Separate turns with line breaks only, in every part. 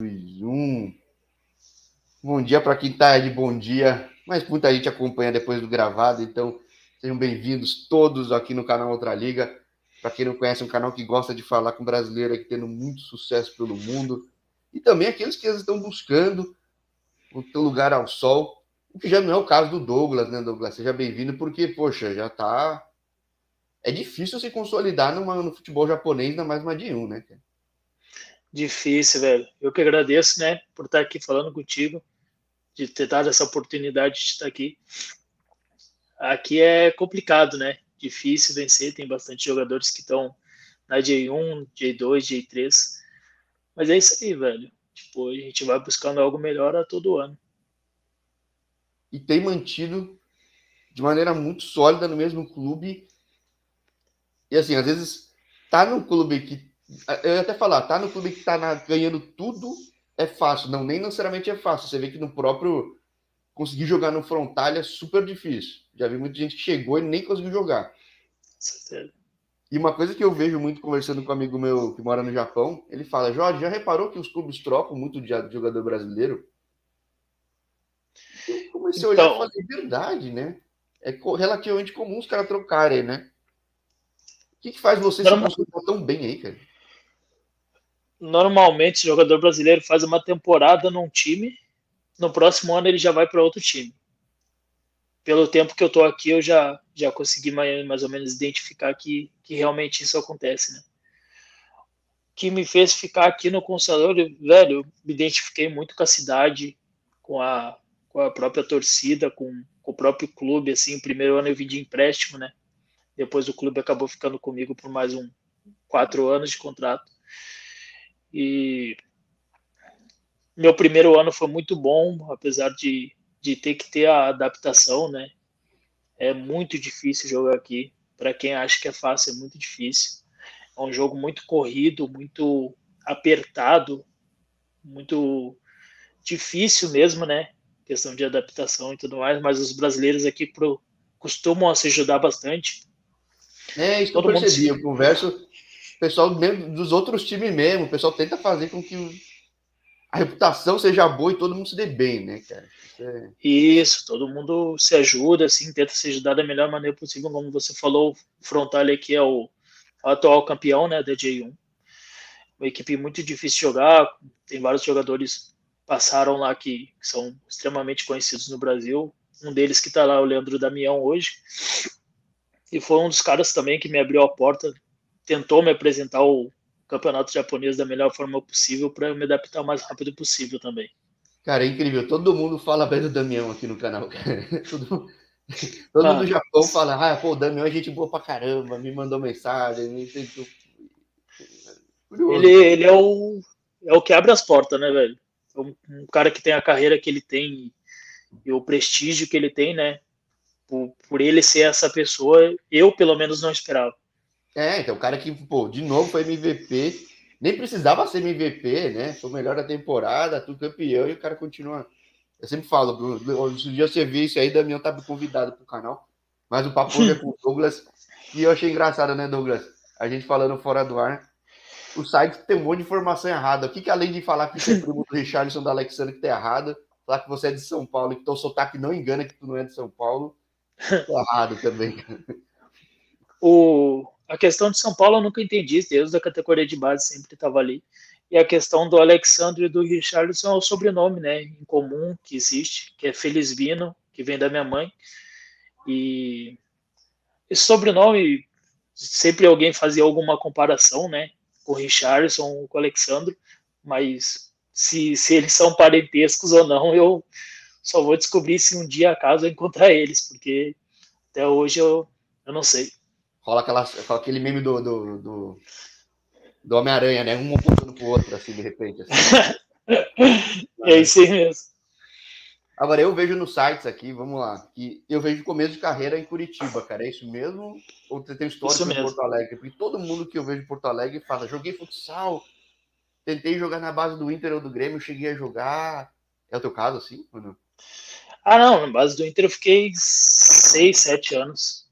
Um. Bom dia para quem está de bom dia, mas muita gente acompanha depois do gravado, então sejam bem-vindos todos aqui no canal Outra Liga. Para quem não conhece, é um canal que gosta de falar com brasileiro aqui tendo muito sucesso pelo mundo e também aqueles que estão buscando o teu lugar ao sol, o que já não é o caso do Douglas, né, Douglas? Seja bem-vindo, porque, poxa, já tá. É difícil se consolidar numa, no futebol japonês, ainda mais uma de um, né, cara?
Difícil, velho. Eu que agradeço, né, por estar aqui falando contigo, de ter dado essa oportunidade de estar aqui. Aqui é complicado, né? Difícil vencer, tem bastante jogadores que estão na J1, J2, J3. Mas é isso aí, velho. Tipo, a gente vai buscando algo melhor a todo ano.
E tem mantido de maneira muito sólida no mesmo clube. E assim, às vezes tá no clube que eu ia até falar, tá no clube que tá na, ganhando tudo é fácil. Não, nem necessariamente é fácil. Você vê que no próprio. Conseguir jogar no frontal é super difícil. Já vi muita gente que chegou e nem conseguiu jogar.
Certeza.
E uma coisa que eu vejo muito conversando com um amigo meu que mora no Japão, ele fala: Jorge, já reparou que os clubes trocam muito de jogador brasileiro? Eu comecei então... a olhar e então falei: verdade, né? É relativamente comum os caras trocarem, né? O que, que faz você se concentrar tão bem aí, cara?
Normalmente o jogador brasileiro faz uma temporada num time, no próximo ano ele já vai para outro time. Pelo tempo que eu estou aqui, eu já, já consegui mais, mais ou menos identificar que, que realmente isso acontece, né? Que me fez ficar aqui no Conselheiro, velho, eu me identifiquei muito com a cidade, com a, com a própria torcida, com, com o próprio clube, assim, primeiro ano eu vim de empréstimo, né? Depois o clube acabou ficando comigo por mais um quatro anos de contrato. E meu primeiro ano foi muito bom, apesar de, de ter que ter a adaptação, né? É muito difícil jogar aqui. Para quem acha que é fácil, é muito difícil. É um jogo muito corrido, muito apertado, muito difícil mesmo, né? Questão de adaptação e tudo mais, mas os brasileiros aqui pro, costumam se ajudar bastante.
É, isso Todo que eu percebi. Eu converso pessoal dos outros times mesmo, o pessoal tenta fazer com que a reputação seja boa e todo mundo se dê bem, né, cara?
Isso, é... Isso, todo mundo se ajuda, assim, tenta se ajudar da melhor maneira possível, como você falou, o Frontale aqui é o atual campeão, né, da J1. Uma equipe muito difícil de jogar, tem vários jogadores passaram lá que, que são extremamente conhecidos no Brasil. Um deles que está lá, o Leandro Damião, hoje. E foi um dos caras também que me abriu a porta tentou me apresentar o campeonato japonês da melhor forma possível para eu me adaptar o mais rápido possível também.
Cara, é incrível. Todo mundo fala bem do Damião aqui no canal, Todo, todo ah, mundo do Japão fala, ah, pô, o Damião é gente boa pra caramba, me mandou mensagem, me tentou...
Ele, ele é o é o que abre as portas, né, velho? É um, um, cara que tem a carreira que ele tem e o prestígio que ele tem, né? Por, por ele ser essa pessoa, eu pelo menos não esperava.
É, então o cara que, pô, de novo foi MVP, nem precisava ser MVP, né? Foi o melhor da temporada, tudo campeão, e o cara continua. Eu sempre falo, se um dia você ver isso aí, Damião tá convidado pro canal. Mas o papo é com o Douglas. E eu achei engraçado, né, Douglas? A gente falando fora do ar. O site tem um monte de informação errada. O que, que além de falar que você é primo do Richardson da Alexandre que tá errado, falar que você é de São Paulo e que teu sotaque não engana que tu não é de São Paulo, tá errado também.
O, a questão de São Paulo eu nunca entendi, desde a categoria de base sempre estava ali. E a questão do Alexandre e do Richardson é o sobrenome, né, em comum que existe, que é Felizbino, que vem da minha mãe. E esse sobrenome, sempre alguém fazia alguma comparação, né, com o Richardson ou com o Alexandre, mas se, se eles são parentescos ou não, eu só vou descobrir se um dia acaso eu encontrar eles, porque até hoje eu, eu não sei
rola aquela, aquele meme do, do, do, do Homem-Aranha, né? Um apontando pro outro, assim, de repente. Assim.
é isso aí mesmo.
Agora, eu vejo nos sites aqui, vamos lá, que eu vejo começo de carreira em Curitiba, cara. É isso mesmo? Ou você tem história em Porto Alegre? Porque todo mundo que eu vejo em Porto Alegre fala: joguei futsal, tentei jogar na base do Inter ou do Grêmio, cheguei a jogar. É o teu caso, assim? Ou não?
Ah, não, na base do Inter eu fiquei seis, sete anos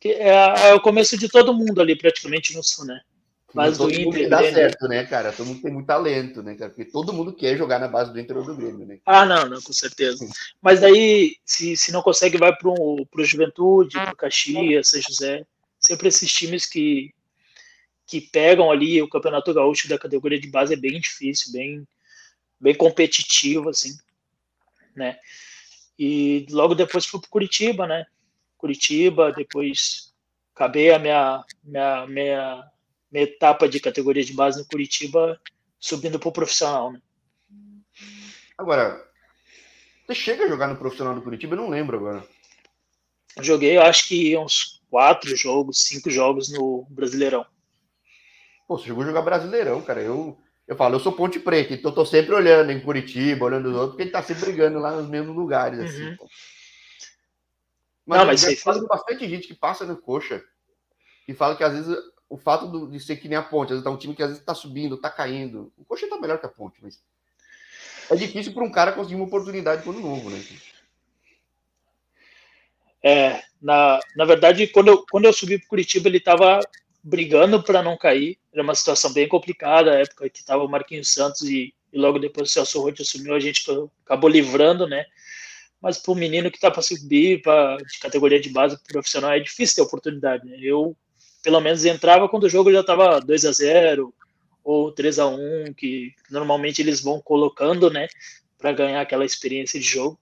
que é, é, o começo de todo mundo ali, praticamente no sul, né?
Base do Inter. Dá certo, né, cara? Todo mundo tem muito talento, né, cara? Porque todo mundo quer jogar na base do Inter ou do Grêmio, né?
Ah, não, não, com certeza. Mas daí, se, se não consegue, vai para o Juventude, para Caxias, São José. Sempre esses times que, que pegam ali o Campeonato Gaúcho da categoria de base é bem difícil, bem, bem competitivo, assim, né? E logo depois fui para Curitiba, né? Curitiba, depois acabei a minha, minha, minha minha etapa de categoria de base no Curitiba, subindo para o profissional. Né?
Agora, você chega a jogar no profissional do Curitiba? Eu não lembro agora.
Joguei, acho que uns quatro jogos, cinco jogos no Brasileirão.
Pô, você chegou a jogar Brasileirão, cara. Eu, eu falo, eu sou Ponte Preta, então eu tô sempre olhando em Curitiba, olhando os outros, porque ele tá sempre brigando lá nos mesmos lugares, assim. Uhum. Mas, não, mas eu falo bastante gente que passa no coxa e fala que às vezes o fato do, de ser que nem a ponte, às vezes tá um time que às vezes tá subindo, tá caindo. O Coxa tá melhor que a ponte, mas é difícil para um cara conseguir uma oportunidade quando novo, né?
É, na, na verdade, quando eu, quando eu subi para Curitiba, ele estava brigando para não cair. Era uma situação bem complicada, a época que estava o Marquinhos Santos e, e, logo depois o Celso Rotti assumiu, a gente acabou livrando, né? Mas para o menino que está para subir pra, de categoria de base profissional é difícil ter oportunidade. Né? Eu pelo menos entrava quando o jogo já estava 2 a 0 ou 3 a 1 que normalmente eles vão colocando, né, para ganhar aquela experiência de jogo.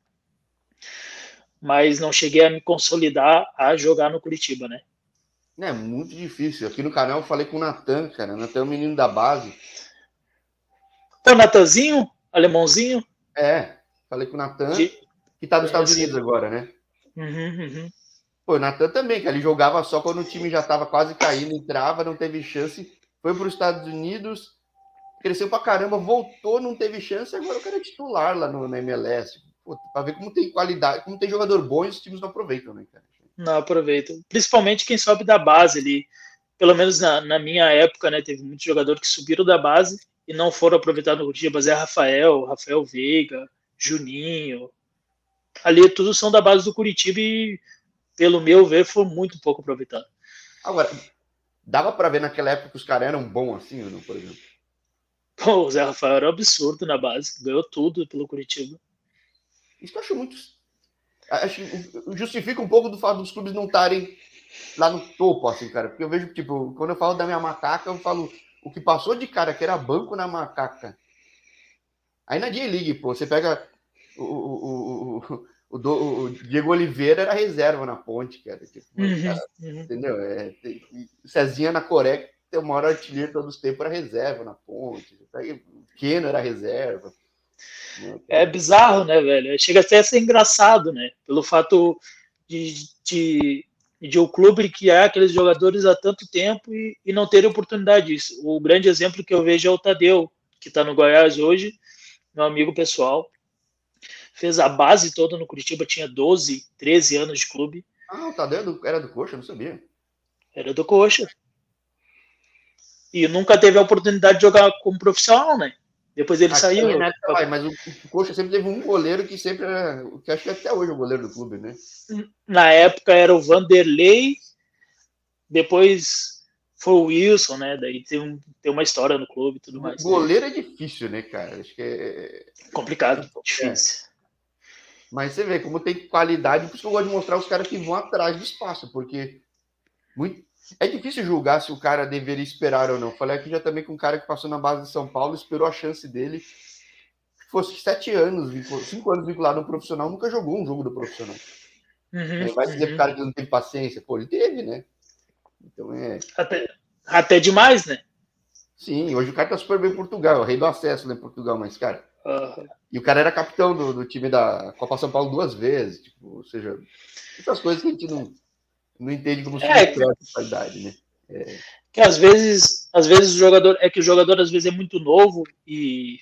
Mas não cheguei a me consolidar a jogar no Curitiba, né?
É muito difícil. Aqui no canal eu falei com o Natan, cara. Natan é o menino da base.
O Natanzinho? Alemãozinho?
É, falei com o Natan, de... que tá nos Estados Unidos agora, né?
Uhum, uhum.
Pô, o Natan também, que ele jogava só quando o time já estava quase caindo, entrava, não teve chance, foi para os Estados Unidos, cresceu pra caramba, voltou, não teve chance, agora o cara é titular lá no, na MLS. Para ver como tem qualidade, como tem jogador bom e os times não aproveitam, né, cara?
Não aproveitam. Principalmente quem sobe da base ali. Pelo menos na, na minha época, né? Teve muitos jogadores que subiram da base e não foram aproveitados no Curitiba. Zé Rafael, Rafael Veiga, Juninho. Ali todos são da base do Curitiba e pelo meu ver, foi muito pouco aproveitado.
Agora, dava para ver naquela época que os caras eram bons assim, não, por exemplo?
Pô, o Zé Rafael era um absurdo na base, ganhou tudo pelo Curitiba.
Isso eu acho muito. Acho, justifica um pouco do fato dos clubes não estarem lá no topo, assim, cara. Porque eu vejo, tipo, quando eu falo da minha macaca, eu falo o que passou de cara que era banco na macaca. Aí na J-League, pô, você pega o, o, o, o, do, o, Diego Oliveira era reserva na ponte, cara. Tipo, uhum, cara uhum. Entendeu? É, tem, Cezinha na Coreia, tem o maior artilheiro todos os tempos, era reserva na ponte. O Keno era reserva.
Né, é bizarro, né, velho? Chega até a ser engraçado, né? Pelo fato de, de, de o clube criar aqueles jogadores há tanto tempo e, e não ter oportunidade disso. O grande exemplo que eu vejo é o Tadeu, que está no Goiás hoje, meu amigo pessoal fez a base toda no Curitiba, tinha 12, 13 anos de clube.
Ah, o Tadeu era do Coxa, não sabia.
Era do Coxa. E nunca teve a oportunidade de jogar como profissional, né? Depois ele Aqui saiu.
Né, vai, mas o, o Coxa sempre teve um goleiro que sempre era. Que acho que até hoje é o goleiro do clube, né?
Na época era o Vanderlei, depois foi o Wilson, né? Daí tem, um, tem uma história no clube e tudo mais.
Goleiro é difícil, né, cara? Acho que é.
Complicado, difícil.
Mas você vê como tem qualidade, por isso que eu gosto de mostrar os caras que vão atrás do espaço, porque muito... é difícil julgar se o cara deveria esperar ou não. Falei aqui já também com um cara que passou na base de São Paulo, esperou a chance dele. Se fosse sete anos, cinco anos vinculado no profissional, nunca jogou um jogo do profissional. Uhum, vai dizer uhum. pro cara que não teve paciência. Pô, ele teve, né? Então é.
Até, até demais, né?
Sim, hoje o cara tá super bem em Portugal, é o rei do acesso lá em Portugal, mas, cara, Uhum. E o cara era capitão do, do, time da Copa São Paulo duas vezes, tipo, ou seja, muitas coisas que a gente não, não entende como
é, que, qualidade, né? É. Que às vezes, às vezes o jogador é que o jogador às vezes é muito novo e,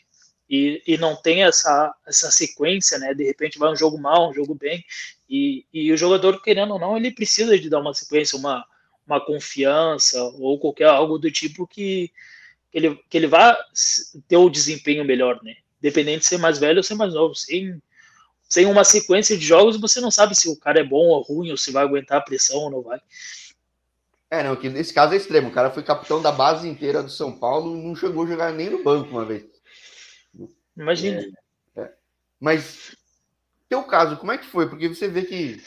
e, e não tem essa, essa sequência, né? De repente vai um jogo mal, um jogo bem, e, e o jogador, querendo ou não, ele precisa de dar uma sequência, uma, uma confiança ou qualquer algo do tipo que, que ele, que ele vá ter o desempenho melhor, né? Independente de ser mais velho ou ser mais novo. Sem, sem uma sequência de jogos, você não sabe se o cara é bom ou ruim, ou se vai aguentar a pressão ou não vai.
É, não, que nesse caso é extremo. O cara foi capitão da base inteira do São Paulo e não chegou a jogar nem no banco uma vez.
Imagina.
É, é. Mas, teu caso, como é que foi? Porque você vê que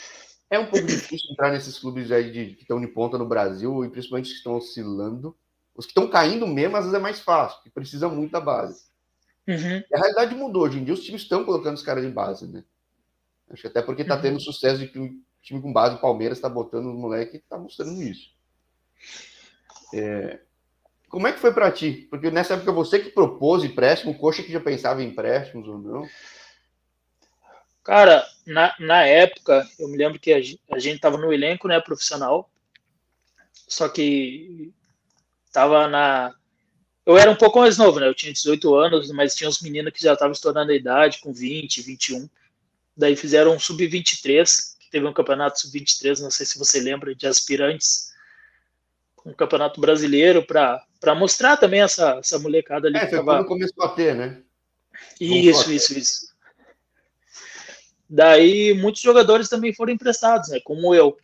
é um pouco difícil entrar nesses clubes aí de, que estão de ponta no Brasil, e principalmente os que estão oscilando. Os que estão caindo mesmo, às vezes é mais fácil, que precisa muito da base. Uhum. a realidade mudou. Hoje em dia, os times estão colocando os caras de base, né? Acho que até porque está uhum. tendo sucesso de que o time com base, o Palmeiras, está botando os moleques e está mostrando isso. É... Como é que foi para ti? Porque nessa época você que propôs empréstimo, Coxa que já pensava em empréstimos ou não?
Cara, na, na época, eu me lembro que a, a gente estava no elenco né, profissional, só que estava na. Eu era um pouco mais novo, né? Eu tinha 18 anos, mas tinha uns meninos que já estavam estourando a idade, com 20, 21. Daí fizeram um sub-23, que teve um campeonato sub-23, não sei se você lembra, de aspirantes um campeonato brasileiro para mostrar também essa, essa molecada ali.
É, que foi tava... quando começou a ter, né?
Isso, isso, isso. Daí muitos jogadores também foram emprestados, né? Como eu,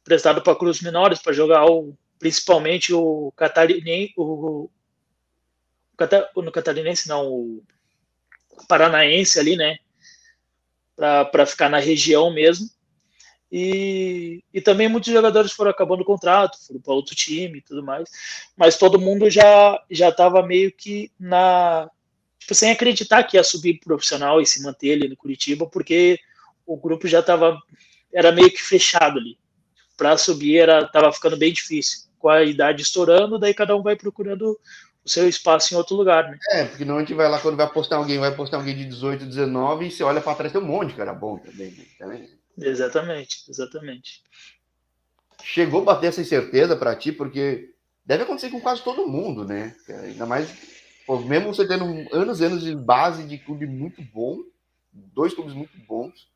emprestado para Cruz Menores para jogar o, principalmente o catarinense, o, no catarinense não, o paranaense ali, né? Para ficar na região mesmo. E, e também muitos jogadores foram acabando o contrato, foram para outro time e tudo mais. Mas todo mundo já já estava meio que na tipo, sem acreditar que ia subir profissional e se manter ali no Curitiba, porque o grupo já estava era meio que fechado ali. Para subir era tava ficando bem difícil. Com a idade estourando, daí cada um vai procurando seu espaço em outro lugar, né?
É, porque não a gente vai lá quando vai postar alguém, vai postar alguém de 18, 19 e você olha para trás tem um monte de cara bom também. Né?
Exatamente, exatamente.
Chegou a bater essa incerteza para ti, porque deve acontecer com quase todo mundo, né? Ainda mais, pô, mesmo você tendo anos e anos de base de clube muito bom, dois clubes muito bons.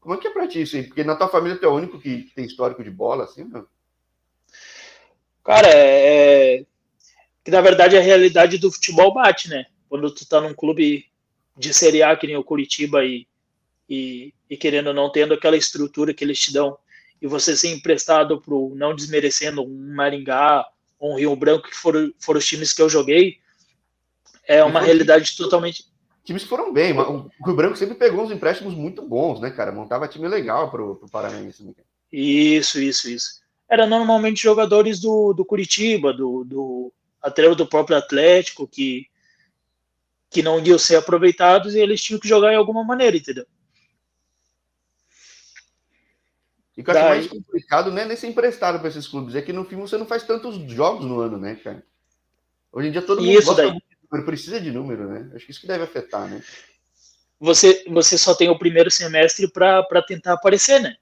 Como é que é pra ti isso aí? Porque na tua família tu é o único que tem histórico de bola, assim, meu?
Cara, é, é... Que na verdade a realidade do futebol bate, né? Quando tu tá num clube de Série A, que nem o Curitiba e e, e querendo ou não tendo aquela estrutura que eles te dão e você ser emprestado para não desmerecendo um Maringá ou um Rio Branco que foram, foram os times que eu joguei é uma realidade totalmente
times que foram bem o Rio Branco sempre pegou uns empréstimos muito bons né cara montava time legal para o Paranaense né?
isso isso isso era normalmente jogadores do, do Curitiba do, do até do próprio Atlético que que não iam ser aproveitados e eles tinham que jogar em alguma maneira entendeu
E o que eu acho mais complicado não é nem ser emprestado para esses clubes, é que no fim você não faz tantos jogos no ano, né, cara? Hoje em dia todo mundo
isso gosta daí. de
número, precisa de número, né? Acho que isso que deve afetar, né?
Você, você só tem o primeiro semestre para tentar aparecer, né?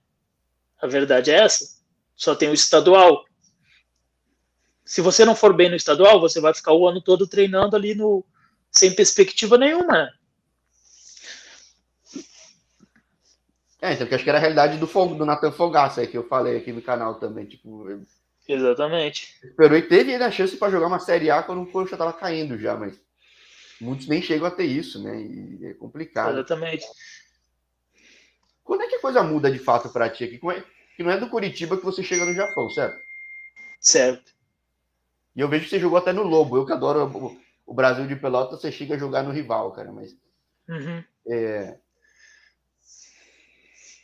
A verdade é essa. Só tem o estadual. Se você não for bem no estadual, você vai ficar o ano todo treinando ali no sem perspectiva nenhuma.
É, então, que acho que era a realidade do, Fog, do Nathan Fogaça aí, que eu falei aqui no canal também. Tipo,
Exatamente.
Esperou e teve a chance para jogar uma Série A quando o Coxa tava caindo já, mas muitos nem chegam a ter isso, né? E é complicado.
Exatamente.
Quando é que a coisa muda de fato para ti aqui? É, que não é do Curitiba que você chega no Japão, certo?
Certo.
E eu vejo que você jogou até no Lobo. Eu que adoro o Brasil de Pelota, você chega a jogar no rival, cara. Mas
uhum.
é,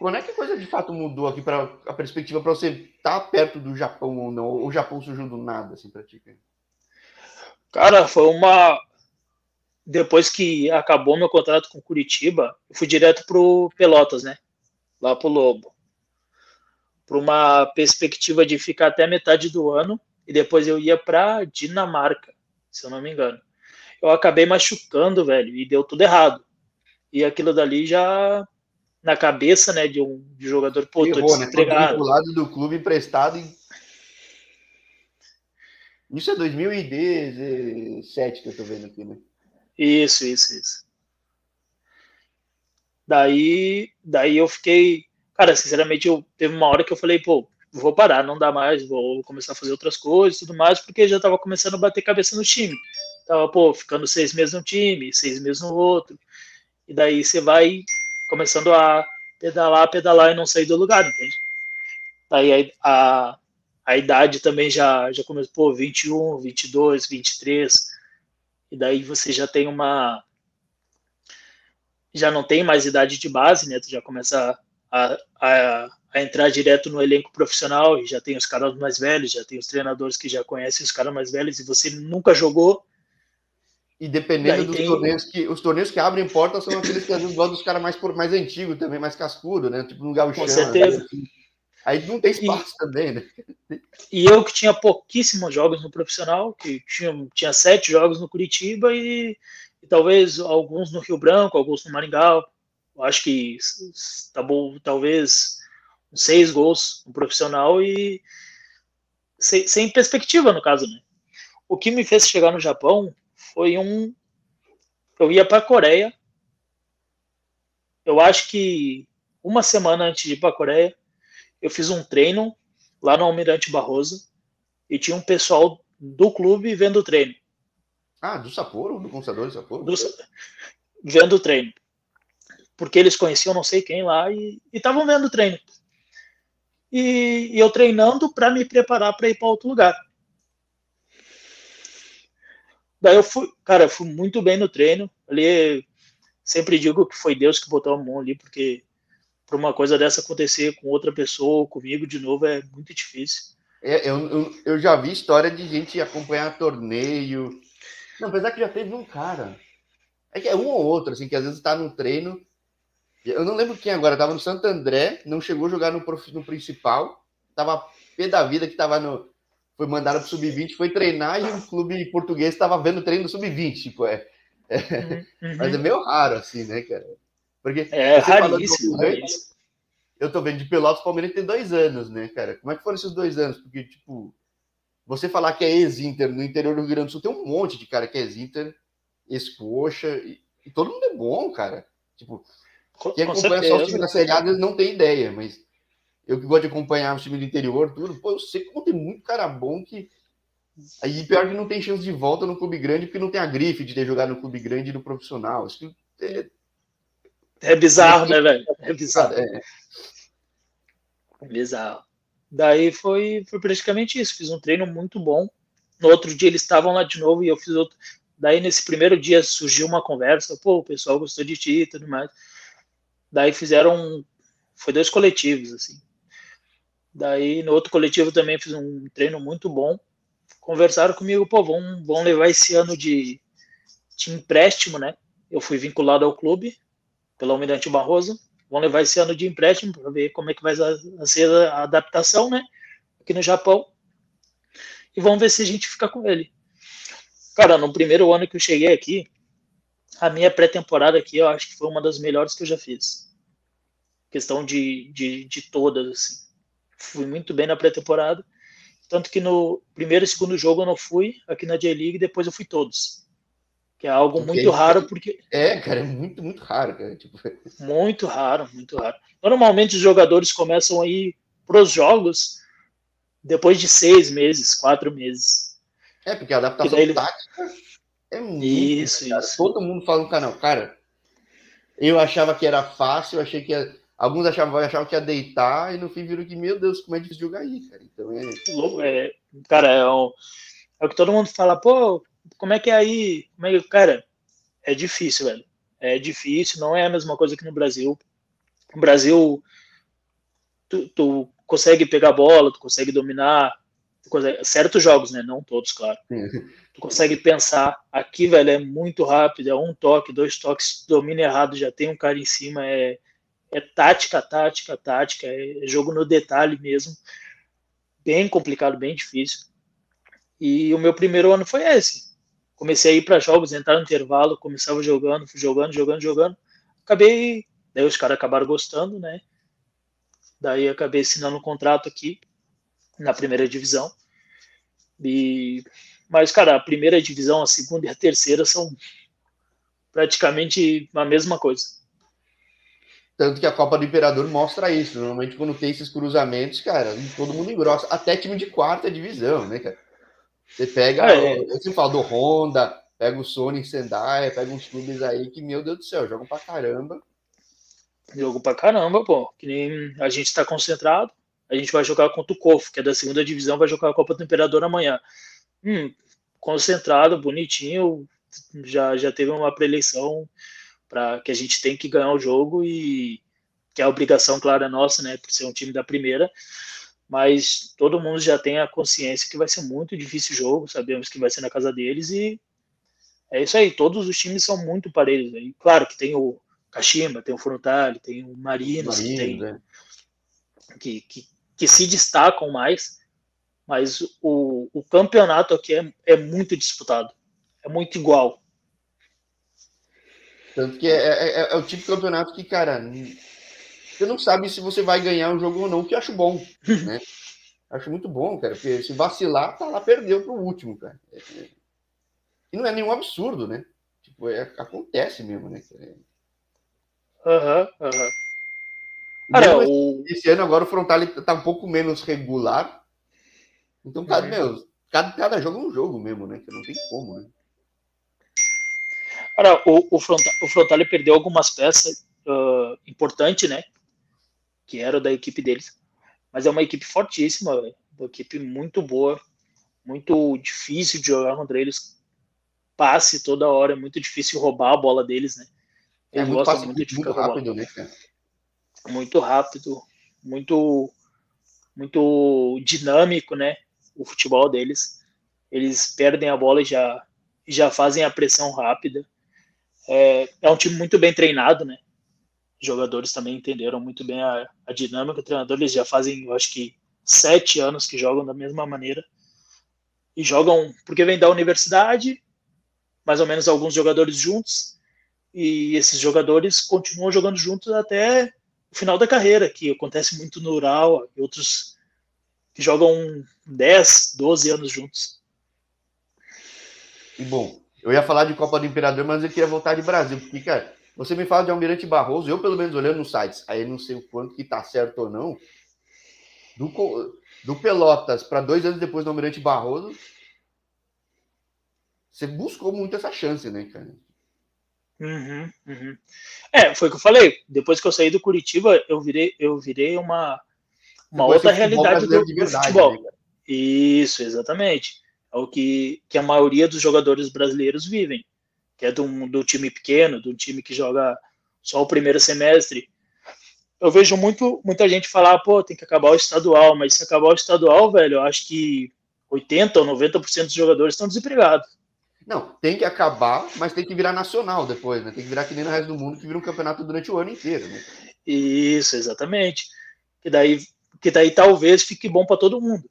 quando é que a coisa de fato mudou aqui para a perspectiva para você estar tá perto do Japão ou não? Ou o Japão surgiu do nada, assim, para ti?
Cara, foi uma. Depois que acabou meu contrato com Curitiba, eu fui direto pro Pelotas, né? Lá pro Lobo. Para uma perspectiva de ficar até metade do ano e depois eu ia para Dinamarca, se eu não me engano. Eu acabei machucando, velho, e deu tudo errado. E aquilo dali já na cabeça, né, de um de jogador, pô, Errou, tô desempregado.
Né? lado do clube emprestado e... Isso é 2017 que eu tô vendo aqui, né?
Isso, isso, isso. Daí, daí eu fiquei, cara, sinceramente, eu teve uma hora que eu falei, pô, vou parar, não dá mais, vou começar a fazer outras coisas e tudo mais, porque já tava começando a bater cabeça no time. Tava, pô, ficando seis meses no time, seis meses no outro. E daí você vai começando a pedalar, pedalar e não sair do lugar, entende? Aí a, a, a idade também já, já começou, pô, 21, 22, 23, e daí você já tem uma. Já não tem mais idade de base, né? Tu já começa a, a, a entrar direto no elenco profissional e já tem os caras mais velhos, já tem os treinadores que já conhecem os caras mais velhos e você nunca jogou.
E dependendo dos tem... torneios que. Os torneios que abrem portas são aqueles que às vezes gostam dos caras mais, mais antigos também, mais cascudo, né? Tipo no gauchão.
Com certeza.
Assim. Aí não tem espaço e, também, né?
E eu que tinha pouquíssimos jogos no profissional, que tinha, tinha sete jogos no Curitiba e, e talvez alguns no Rio Branco, alguns no Maringá. Eu acho que tá bom, talvez seis gols no profissional e sem, sem perspectiva, no caso, né? O que me fez chegar no Japão foi um. Eu ia para a Coreia. Eu acho que uma semana antes de ir para a Coreia, eu fiz um treino lá no Almirante Barroso e tinha um pessoal do clube vendo o treino.
Ah, do Sapporo? Do Conquistador de Sapporo? Do,
vendo o treino. Porque eles conheciam não sei quem lá e estavam vendo o treino. E, eu treinando para me preparar para ir para outro lugar. Daí eu fui, cara, eu fui muito bem no treino. Ali sempre digo que foi Deus que botou a mão ali, porque para uma coisa dessa acontecer com outra pessoa, comigo de novo, é muito difícil.
É, eu, eu, eu, já vi história de gente acompanhar torneio. Não, apesar que já teve um cara. É que é um ou outro, assim, que às vezes está no treino. Eu não lembro quem agora, tava no Santo André, não chegou a jogar no, no principal, tava pé da vida que tava no. Foi mandado pro Sub-20, foi treinar e um clube português estava vendo o treino do Sub-20. Tipo, é, é uhum. Mas é meio raro, assim, né, cara?
Porque é raríssimo,
Eu tô vendo de Pelotas, o Palmeiras tem dois anos, né, cara? Como é que foram esses dois anos? Porque, tipo, você falar que é ex-Inter no interior do Rio Grande do Sul, tem um monte de cara que é ex-Inter, ex-coxa, e, e, todo mundo é bom, cara. Tipo, quem com acompanha certeza. só o time da Série A não tem ideia, mas eu que gosto de acompanhar o time do interior, tudo, pô, eu sei como tem muito cara bom que. Aí pior que não tem chance de volta no clube grande, porque não tem a grife de ter jogado no clube grande e no profissional. Isso é,
é bizarro, né, velho? É bizarro. É. é bizarro. Daí foi, foi praticamente isso. Fiz um treino muito bom. No outro dia eles estavam lá de novo e eu fiz outro. Daí nesse primeiro dia surgiu uma conversa. Pô, o pessoal gostou de ti e tudo mais. Daí fizeram. Foi dois coletivos, assim. Daí no outro coletivo também fiz um treino muito bom. Conversaram comigo, pô, vão, vão levar esse ano de, de empréstimo, né? Eu fui vinculado ao clube pelo Almirante Barroso. Vão levar esse ano de empréstimo para ver como é que vai ser a adaptação, né? Aqui no Japão. E vamos ver se a gente fica com ele. Cara, no primeiro ano que eu cheguei aqui, a minha pré-temporada aqui, eu acho que foi uma das melhores que eu já fiz. Questão de, de, de todas, assim. Fui muito bem na pré-temporada. Tanto que no primeiro e segundo jogo eu não fui aqui na J-League, depois eu fui todos que é algo porque muito raro porque
é cara é muito muito raro cara tipo...
muito raro muito raro normalmente os jogadores começam aí pros jogos depois de seis meses quatro meses
é porque a adaptação ele... tática é muito isso, cara. isso todo mundo fala no canal cara eu achava que era fácil eu achei que ia... alguns achavam achavam que ia deitar e no fim viram que meu Deus como é difícil jogar aí cara então
é, é cara é o, é o que todo mundo fala pô como é que é aí? Como é que, cara, é difícil, velho. É difícil, não é a mesma coisa que no Brasil. No Brasil, tu, tu consegue pegar a bola, tu consegue dominar, consegue, certos jogos, né? Não todos, claro. tu consegue pensar. Aqui, velho, é muito rápido, é um toque, dois toques, domina errado, já tem um cara em cima, é, é tática, tática, tática, é jogo no detalhe mesmo. Bem complicado, bem difícil. E o meu primeiro ano foi esse comecei a ir para jogos, entrar no intervalo, começava jogando, fui jogando, jogando, jogando. Acabei, daí os caras acabaram gostando, né? Daí acabei assinando um contrato aqui na primeira divisão. E mas cara, a primeira divisão, a segunda e a terceira são praticamente a mesma coisa.
Tanto que a Copa do Imperador mostra isso. Normalmente, quando tem esses cruzamentos, cara, todo mundo engrossa. Até time de quarta divisão, né, cara? Você pega, ah, é. eu sempre falo do Honda, pega o Sony Sendai, pega uns clubes aí que, meu Deus do céu, jogam pra caramba.
Jogo pra caramba, pô. Que nem a gente tá concentrado, a gente vai jogar contra o Cofo, que é da segunda divisão, vai jogar a Copa do Imperador amanhã. Hum, concentrado, bonitinho, já, já teve uma preeleição para que a gente tem que ganhar o jogo e que é a obrigação clara nossa, né, por ser um time da primeira, mas todo mundo já tem a consciência que vai ser muito difícil o jogo, sabemos que vai ser na casa deles e é isso aí, todos os times são muito parelhos. Aí. Claro que tem o Kashima, tem o Frontale, tem o Marinos, Marinos tem, né? que, que, que, se destacam mais, mas o, o campeonato aqui é, é muito disputado, é muito igual.
Tanto que é, é, é, é o tipo de campeonato que, cara, você não sabe se você vai ganhar um jogo ou não, que eu acho bom, né? acho muito bom, cara, porque se vacilar, tá lá, perdeu pro último, cara. É, é e não é nenhum absurdo, né? Tipo, é, acontece mesmo, né?
Aham, uhum, aham.
Uhum. Esse, esse, ano agora o Frontal tá um pouco menos regular. Então, cada, uhum. meu, cada, cada jogo é um jogo mesmo, né? Que não tem como, né?
Cara, o, o, Frontal, o Frontale perdeu algumas peças uh, importantes, né? Que eram da equipe deles. Mas é uma equipe fortíssima, uma equipe muito boa, muito difícil de jogar contra eles passe toda hora, é muito difícil roubar a bola deles, né?
Eles é muito, gostam muito muito rápido, né, cara?
Muito rápido, muito muito dinâmico, né? O futebol deles. Eles perdem a bola e já, já fazem a pressão rápida. É, é um time muito bem treinado, né? Os jogadores também entenderam muito bem a, a dinâmica. Treinadores já fazem, eu acho que, sete anos que jogam da mesma maneira. E jogam porque vem da universidade, mais ou menos alguns jogadores juntos, e esses jogadores continuam jogando juntos até o final da carreira, que acontece muito no Ural, e outros que jogam 10, 12 anos juntos.
Bom, eu ia falar de Copa do Imperador, mas eu queria voltar de Brasil, porque, cara, você me fala de Almirante Barroso, eu pelo menos olhando nos sites, aí não sei o quanto que tá certo ou não, do, do Pelotas para dois anos depois do Almirante Barroso, você buscou muito essa chance, né, cara?
Uhum, uhum. É, foi o que eu falei. Depois que eu saí do Curitiba, eu virei, eu virei uma, uma outra realidade do, do verdade, futebol. Né, Isso, exatamente. É o que, que a maioria dos jogadores brasileiros vivem. Que é do, do time pequeno, do time que joga só o primeiro semestre. Eu vejo muito, muita gente falar, pô, tem que acabar o estadual, mas se acabar o estadual, velho, eu acho que 80 ou 90% dos jogadores estão desempregados.
Não, tem que acabar, mas tem que virar nacional depois, né? Tem que virar que nem no resto do mundo, que vira um campeonato durante o ano inteiro, né?
Isso, exatamente. Que daí, que daí talvez fique bom para todo mundo.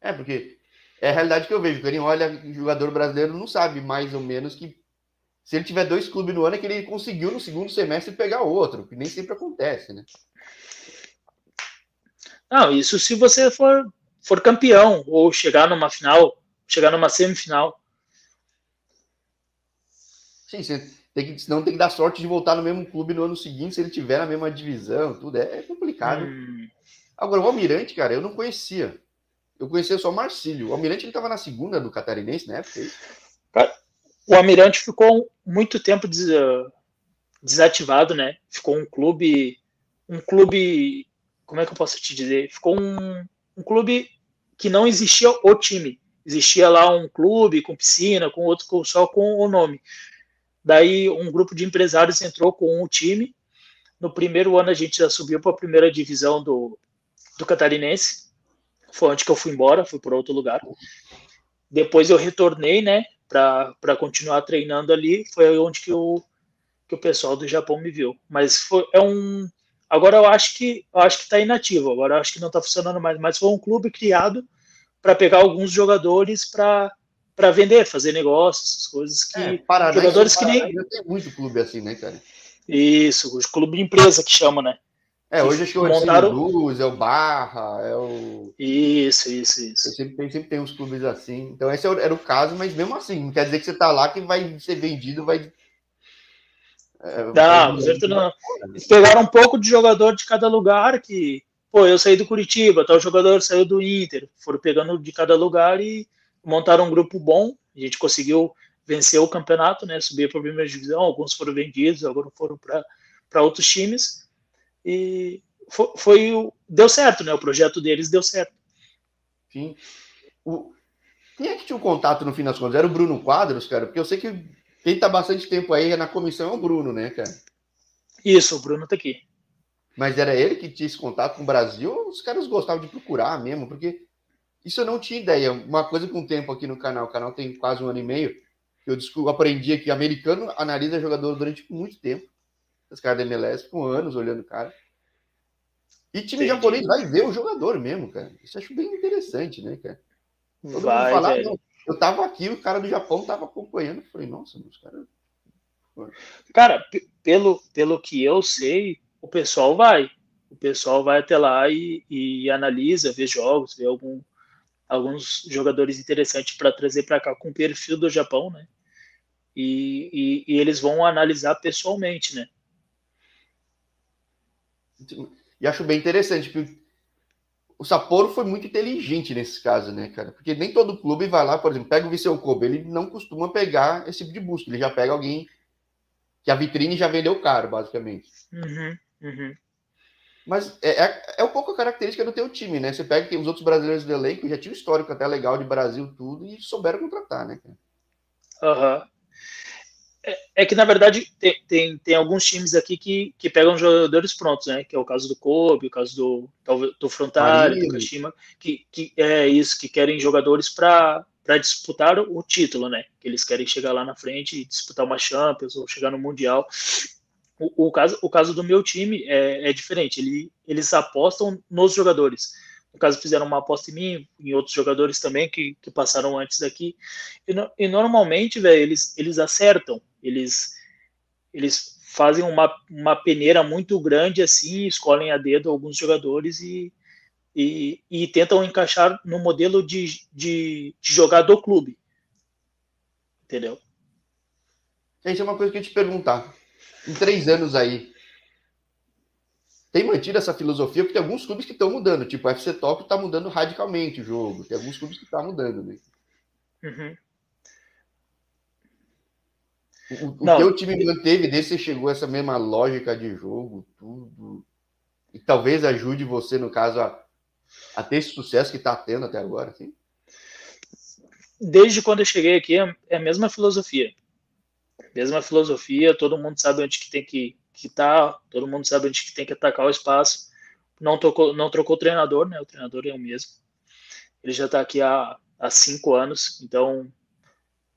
É, porque é a realidade que eu vejo. Quem olha, o jogador brasileiro não sabe mais ou menos que se ele tiver dois clubes no ano é que ele conseguiu no segundo semestre pegar outro, que nem sempre acontece, né?
Não, isso se você for for campeão ou chegar numa final, chegar numa semifinal.
Sim, você tem que, senão tem que dar sorte de voltar no mesmo clube no ano seguinte, se ele tiver na mesma divisão, tudo é complicado. Hum. Agora, o Almirante, cara, eu não conhecia. Eu conhecia só o Marcílio. O Almirante ele estava na segunda do Catarinense, né?
Cara, o Almirante ficou muito tempo des, desativado, né? Ficou um clube, um clube, como é que eu posso te dizer? Ficou um, um clube que não existia o time. Existia lá um clube com piscina, com outro só com o nome. Daí um grupo de empresários entrou com o time. No primeiro ano a gente já subiu para a primeira divisão do, do Catarinense. Foi onde que eu fui embora, fui para outro lugar. Depois eu retornei, né, para continuar treinando ali. Foi onde que o, que o pessoal do Japão me viu. Mas foi, é um Agora eu acho que eu acho que está inativo. Agora eu acho que não está funcionando mais. Mas foi um clube criado para pegar alguns jogadores para para vender, fazer negócios, essas coisas que é,
Paraná, jogadores que nem tem muito clube assim, né, cara?
Isso, o clube de empresa que chama, né?
É, hoje acho que montaram... é o Luz, é o Barra, é o.
Isso, isso, isso.
Sempre tem, sempre tem uns clubes assim. Então, esse era o caso, mas mesmo assim, não quer dizer que você tá lá que vai ser vendido, vai
não, não. Eles pegaram um pouco de jogador de cada lugar que, pô, eu saí do Curitiba, tal jogador saiu do Inter, foram pegando de cada lugar e montaram um grupo bom. A gente conseguiu vencer o campeonato, né? Subir para a primeira divisão, alguns foram vendidos, agora foram para outros times. e foi, foi, deu certo, né? O projeto deles deu certo.
Sim. O, quem é que tinha o um contato no fim das contas? Era o Bruno Quadros, cara? Porque eu sei que quem tá bastante tempo aí na comissão é o Bruno, né, cara?
Isso, o Bruno tá aqui.
Mas era ele que tinha esse contato com o Brasil os caras gostavam de procurar mesmo? Porque isso eu não tinha ideia. Uma coisa com o tempo aqui no canal, o canal tem quase um ano e meio, eu aprendi que americano analisa jogador durante muito tempo. Os caras da MLS ficam anos olhando o cara. E time Entendi. japonês vai ver o jogador mesmo, cara. Isso eu acho bem interessante, né, cara? Todo vai, mundo fala, eu tava aqui, o cara do Japão tava acompanhando. Falei, nossa, os caras.
Cara, pelo, pelo que eu sei, o pessoal vai. O pessoal vai até lá e, e analisa, vê jogos, vê algum, alguns jogadores interessantes para trazer para cá com o perfil do Japão, né? E, e, e, eles vão analisar pessoalmente, né?
E acho bem interessante, porque o Sapporo foi muito inteligente nesse caso, né, cara? Porque nem todo clube vai lá, por exemplo, pega o Viseu Kobe, ele não costuma pegar esse tipo de busca, ele já pega alguém que a vitrine já vendeu caro, basicamente.
Uhum, uhum.
Mas é, é, é, um pouco a característica do teu time, né? Você pega que os outros brasileiros do elenco já tinham histórico até legal de Brasil, tudo, e souberam contratar, né, cara?
Aham. Uhum. É, é, que, na verdade, tem, tem, tem, alguns times aqui que, que pegam jogadores prontos, né? Que é o caso do Kobe, o caso do, do Frontale, do Kashima, que, que é isso, que querem jogadores para disputar o título, né? Que eles querem chegar lá na frente e disputar uma Champions ou chegar no Mundial. O, o caso, o caso do meu time é, é diferente, Ele, eles apostam nos jogadores. No caso, fizeram uma aposta em mim, em outros jogadores também que, que passaram antes daqui. E, no, e normalmente, velho, eles, eles acertam eles, eles fazem uma, uma peneira muito grande assim, escolhem a dedo alguns jogadores e, e, e tentam encaixar no modelo de, de, de jogar do clube. Entendeu?
Isso é uma coisa que eu ia te perguntar. Em três anos aí, tem mantido essa filosofia, porque tem alguns clubes que estão mudando, tipo o FC Tóquio está mudando radicalmente o jogo, tem alguns clubes que estão tá mudando, né?
Uhum.
O, o teu time manteve desde que chegou essa mesma lógica de jogo, tudo. E talvez ajude você, no caso, a, a ter esse sucesso que está tendo até agora, sim?
Desde quando eu cheguei aqui, é, é a mesma filosofia. Mesma filosofia, todo mundo sabe onde que tem que estar, tá, todo mundo sabe onde que tem que atacar o espaço. Não, trocou, não trocou o treinador, né? O treinador é o mesmo. Ele já está aqui há, há cinco anos, então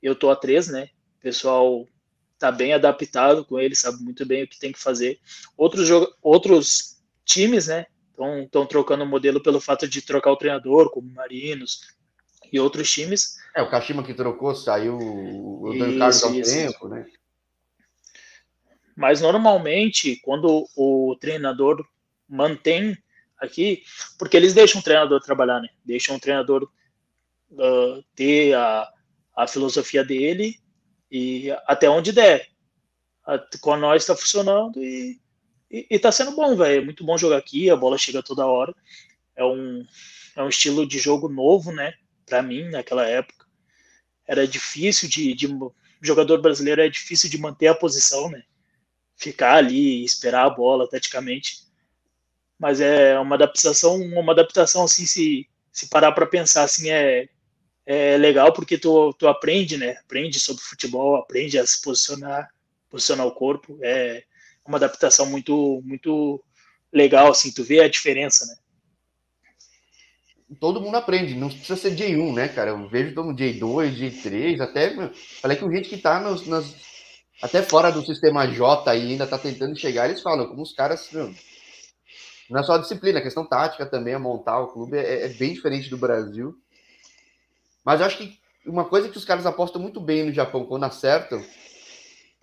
eu estou há três, né? O pessoal está bem adaptado com ele, sabe muito bem o que tem que fazer. Outros, outros times, né, estão trocando o modelo pelo fato de trocar o treinador, como Marinos e outros times.
É, o Kashima que trocou, saiu o Antônio Carlos há um tempo, né?
Mas normalmente, quando o treinador mantém aqui, porque eles deixam o treinador trabalhar, né? Deixam o treinador uh, ter a, a filosofia dele e até onde der. Com nós está funcionando e, e, e tá sendo bom, velho. É muito bom jogar aqui, a bola chega toda hora. É um, é um estilo de jogo novo, né? Para mim, naquela época. Era difícil de, de. Jogador brasileiro é difícil de manter a posição, né? Ficar ali esperar a bola taticamente. Mas é uma adaptação, uma adaptação assim, se, se parar para pensar assim, é, é legal porque tu, tu aprende, né? Aprende sobre futebol, aprende a se posicionar, posicionar o corpo. É uma adaptação muito, muito legal, assim, tu vê a diferença, né?
Todo mundo aprende, não precisa ser J1, né, cara? Eu vejo mundo J2, J3, até. Falei que o gente que tá nos, nas, até fora do sistema J e ainda tá tentando chegar, eles falam como os caras. Não é só a disciplina, a questão tática também, a montar o clube é, é bem diferente do Brasil. Mas eu acho que uma coisa que os caras apostam muito bem no Japão quando acertam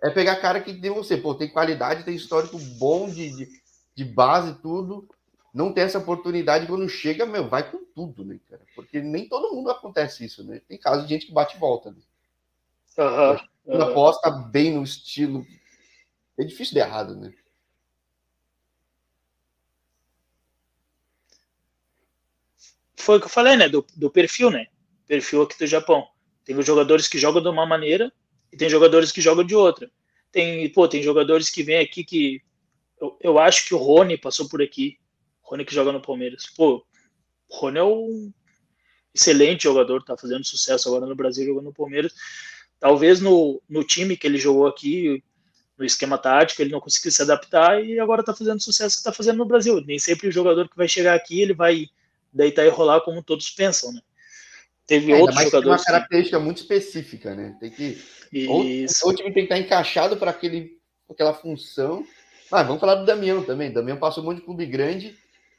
é pegar cara que tem você, pô, tem qualidade, tem histórico bom de, de, de base, tudo. Não tem essa oportunidade quando chega, meu, vai com tudo, né, cara? Porque nem todo mundo acontece isso, né? Tem casos de gente que bate e volta, né?
Uhum,
uhum. aposta bem no estilo. É difícil de errado, né?
Foi o que eu falei, né? Do, do perfil, né? perfil aqui do Japão. Tem os jogadores que jogam de uma maneira e tem jogadores que jogam de outra. Tem, pô, tem jogadores que vêm aqui que eu, eu acho que o Rony passou por aqui. Rony que joga no Palmeiras. Pô, Rony é um excelente jogador, tá fazendo sucesso agora no Brasil jogando no Palmeiras. Talvez no, no time que ele jogou aqui, no esquema tático, ele não conseguiu se adaptar e agora tá fazendo sucesso que tá fazendo no Brasil. Nem sempre o jogador que vai chegar aqui, ele vai deitar e rolar como todos pensam, né?
Teve é, outros jogadores. Tem uma característica que... muito específica, né? Tem que. Isso. Ou, o time tem que estar encaixado para aquela função. Ah, vamos falar do Damião também. O Damião passou um monte de clube grande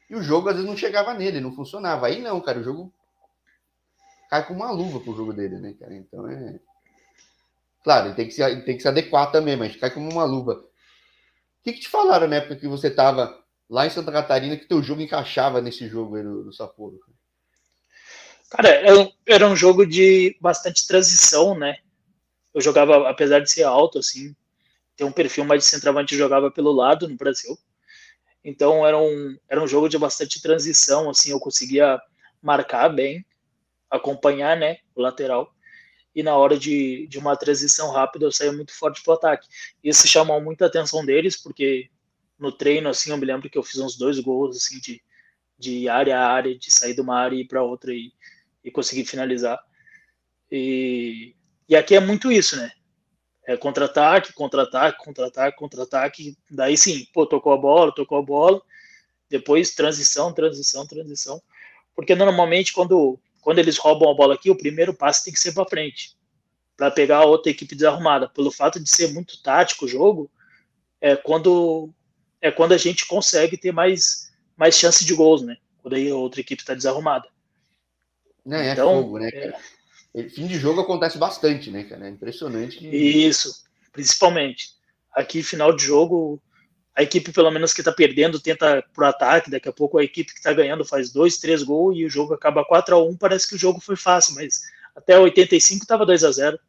e o jogo às vezes não chegava nele, não funcionava. Aí não, cara, o jogo cai com uma luva pro jogo dele, né, cara? Então é. Claro, ele tem que se, ele tem que se adequar também, mas cai como uma luva. O que, que te falaram na época que você tava lá em Santa Catarina que teu jogo encaixava nesse jogo aí do, do Sapporo?
Cara, era um jogo de bastante transição, né? Eu jogava, apesar de ser alto, assim, ter um perfil mais de centroavante, jogava pelo lado no Brasil. Então era um, era um jogo de bastante transição, assim, eu conseguia marcar bem, acompanhar, né, o lateral. E na hora de, de uma transição rápida, eu saía muito forte pro ataque. Isso chamou muita atenção deles, porque no treino, assim, eu me lembro que eu fiz uns dois gols, assim, de, de área a área, de sair de uma área e ir para outra e, e conseguir finalizar. E, e aqui é muito isso, né? É contra-ataque, contra-ataque, contra-ataque, contra-ataque. Daí sim, pô, tocou a bola, tocou a bola. Depois transição, transição, transição. Porque normalmente quando, quando eles roubam a bola aqui, o primeiro passo tem que ser para frente, para pegar a outra equipe desarrumada. Pelo fato de ser muito tático o jogo, é quando é quando a gente consegue ter mais mais chance de gols, né? Quando a outra equipe está desarrumada.
Não, é então, fogo, né? É... Fim de jogo acontece bastante, né, cara? É impressionante. Que...
Isso, principalmente. Aqui, final de jogo, a equipe, pelo menos que tá perdendo, tenta pro ataque. Daqui a pouco a equipe que tá ganhando faz dois, três gols e o jogo acaba 4 a 1 Parece que o jogo foi fácil, mas até 85 tava 2 a 0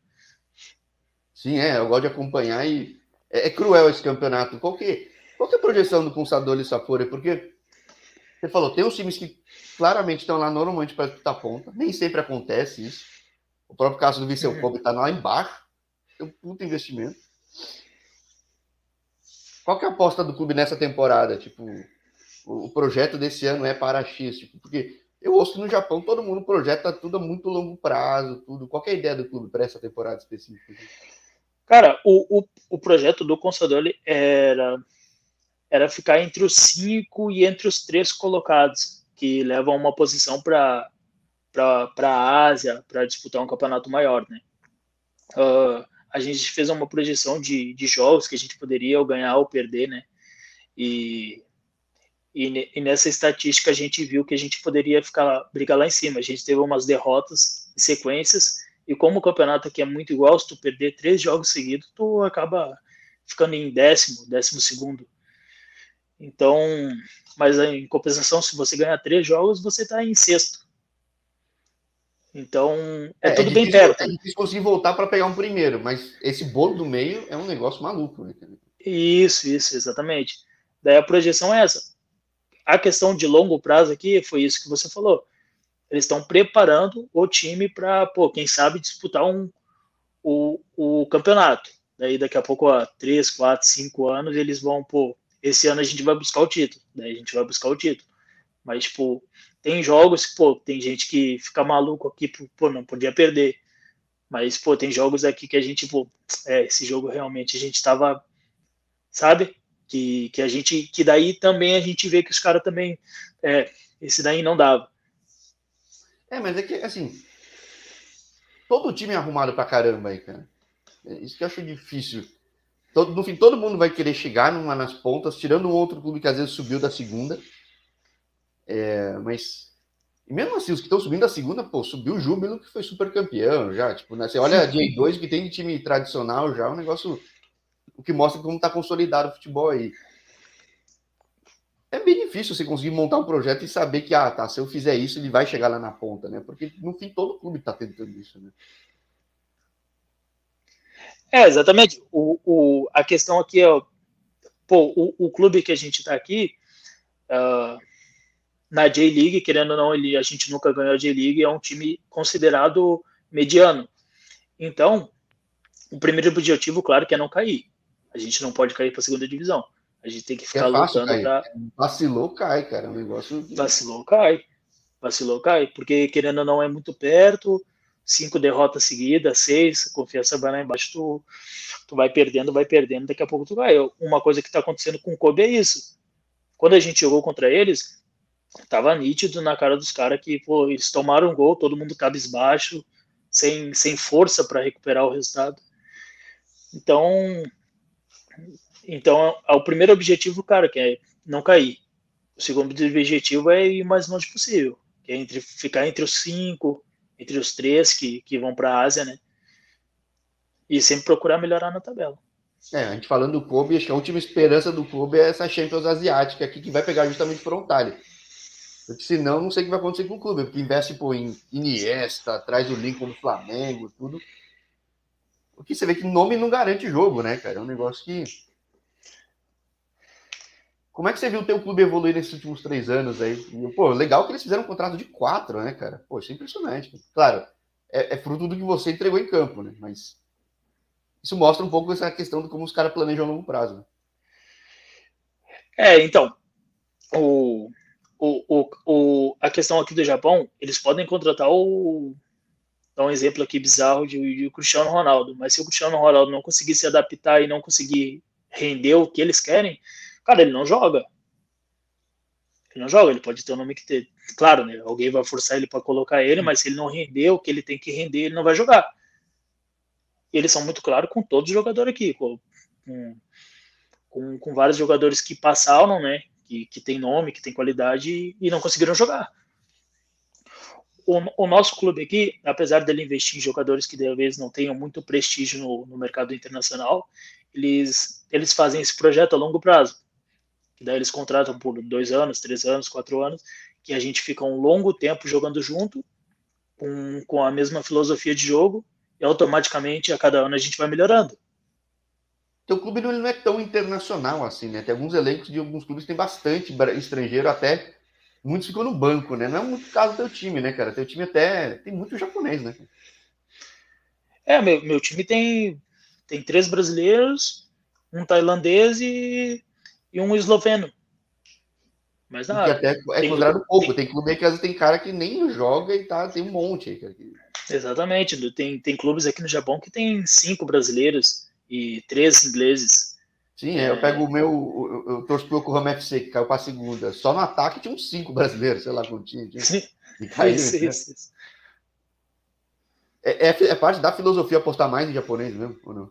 Sim, é. Eu gosto de acompanhar e é, é cruel esse campeonato. Qual que, qual que é a projeção do Consador e Sapori? Porque você falou, tem uns times que claramente estão lá normalmente para disputar ponta. Nem sempre acontece isso. O próprio caso do Viseu Kobe está lá embaixo. Tem um puto investimento. Qual que é a aposta do clube nessa temporada? Tipo, o, projeto desse ano é para X, tipo, porque eu ouço que no Japão todo mundo projeta tudo a muito longo prazo, tudo. Qual é a ideia do clube para essa temporada específica?
Cara, o, o, o projeto do Consadole era era ficar entre os cinco e entre os três colocados que levam uma posição para a Ásia para disputar um campeonato maior, né? Uh, a gente fez uma projeção de, de jogos que a gente poderia ou ganhar ou perder, né? E, e, e, nessa estatística a gente viu que a gente poderia ficar brigar lá em cima. A gente teve umas derrotas em sequências e como o campeonato aqui é muito igual, se tu perder três jogos seguidos, tu acaba ficando em décimo, décimo segundo. Então, mas em compensação, se você ganhar três jogos, você está em sexto. Então, é, é tudo é difícil, bem perto.
É difícil conseguir voltar para pegar um primeiro, mas esse bolo do meio é um negócio maluco. Né?
Isso, isso, exatamente. Daí a projeção é essa. A questão de longo prazo aqui foi isso que você falou. Eles estão preparando o time para, pô, quem sabe disputar um, o, o campeonato. Daí daqui a pouco, há três, quatro, cinco anos, eles vão, pô, esse ano a gente vai buscar o título, daí a gente vai buscar o título. Mas, tipo, tem jogos, pô, tem gente que fica maluco aqui, pô, não podia perder. Mas, pô, tem jogos aqui que a gente, pô, é, esse jogo realmente a gente tava, sabe? Que, que a gente, que daí também a gente vê que os caras também, é, esse daí não dava.
É, mas é que, assim, todo time é arrumado pra caramba aí, cara. É isso que eu acho difícil Todo, no fim, todo mundo vai querer chegar numa nas pontas, tirando um outro clube que às vezes subiu da segunda. É, mas e mesmo assim, os que estão subindo da segunda, pô, subiu o Júbilo, que foi super campeão já. Tipo, né, você olha a J2, que tem de time tradicional já, é um negócio o que mostra como está consolidado o futebol aí. É bem difícil você conseguir montar um projeto e saber que, ah, tá, se eu fizer isso, ele vai chegar lá na ponta, né? Porque no fim todo clube está tentando isso, né?
É, exatamente. O, o, a questão aqui é, pô, o, o clube que a gente está aqui, uh, na J-League, querendo ou não, ele, a gente nunca ganhou a J-League, é um time considerado mediano. Então, o primeiro objetivo, claro, que é não cair. A gente não pode cair para a segunda divisão. A gente tem que ficar é lutando
pra... Vacilou, cai, cara. É um negócio.
Vacilou, cai. Vacilou, cai. Porque querendo ou não é muito perto. Cinco derrotas seguidas, seis, confiança vai lá embaixo, tu, tu vai perdendo, vai perdendo, daqui a pouco tu vai. Uma coisa que tá acontecendo com o Kobe é isso. Quando a gente jogou contra eles, tava nítido na cara dos caras que, pô, eles tomaram um gol, todo mundo cabisbaixo, sem, sem força para recuperar o resultado. Então, então, é o primeiro objetivo, cara, que é não cair. O segundo objetivo é ir o mais longe possível, que é entre, ficar entre os cinco, entre os três que, que vão para a Ásia, né? E sempre procurar melhorar na tabela.
É, a gente falando do Kobe, acho que a última esperança do Kobe é essa Champions Asiática aqui, que vai pegar justamente Frontale. Porque senão, não sei o que vai acontecer com o clube, porque investe pô, em Iniesta, traz o Lincoln do Flamengo, tudo. Porque você vê que nome não garante jogo, né, cara? É um negócio que como é que você viu o teu clube evoluir nesses últimos três anos aí? Pô, legal que eles fizeram um contrato de quatro, né, cara? Pô, isso é impressionante. Claro, é, é fruto do que você entregou em campo, né? Mas isso mostra um pouco essa questão de como os caras planejam a longo prazo. Né?
É, então, o, o, o, o, a questão aqui do Japão, eles podem contratar o. Dar um exemplo aqui bizarro de, de Cristiano Ronaldo, mas se o Cristiano Ronaldo não conseguir se adaptar e não conseguir render o que eles querem, Cara, ele não joga. Ele não joga, ele pode ter o um nome que ter. Claro, né? Alguém vai forçar ele para colocar ele, mas se ele não render o que ele tem que render, ele não vai jogar. E eles são muito claros com todos os jogadores aqui, com, com, com vários jogadores que passaram, né? Que, que tem nome, que tem qualidade e não conseguiram jogar. O, o, nosso clube aqui, apesar dele investir em jogadores que talvez não tenham muito prestígio no, no mercado internacional, eles, eles fazem esse projeto a longo prazo que daí eles contratam por dois anos, três anos, quatro anos, que a gente fica um longo tempo jogando junto, com, com a mesma filosofia de jogo, e automaticamente a cada ano a gente vai melhorando.
Teu clube não é tão internacional assim, né? Tem alguns elencos de alguns clubes que tem bastante estrangeiro, até muitos ficam no banco, né? Não é muito caso do teu time, né, cara? Teu time até tem muito japonês, né?
É, meu, meu time tem, tem três brasileiros, um tailandês e e um esloveno.
Mas nada. até é tem, considerado pouco. Tem, tem clube que às vezes tem cara que nem joga e tá, tem um monte aí.
Exatamente. Tem, tem clubes aqui no Japão que tem cinco brasileiros e três ingleses.
Sim, é, eu pego o meu. Eu, eu torço pro Yokohama FC, que caiu pra segunda. Só no ataque tinha uns cinco brasileiros, sei lá quanto tinha. e caiu, isso, né? isso, isso. É, é, é, parte da filosofia apostar mais em japonês mesmo, ou não?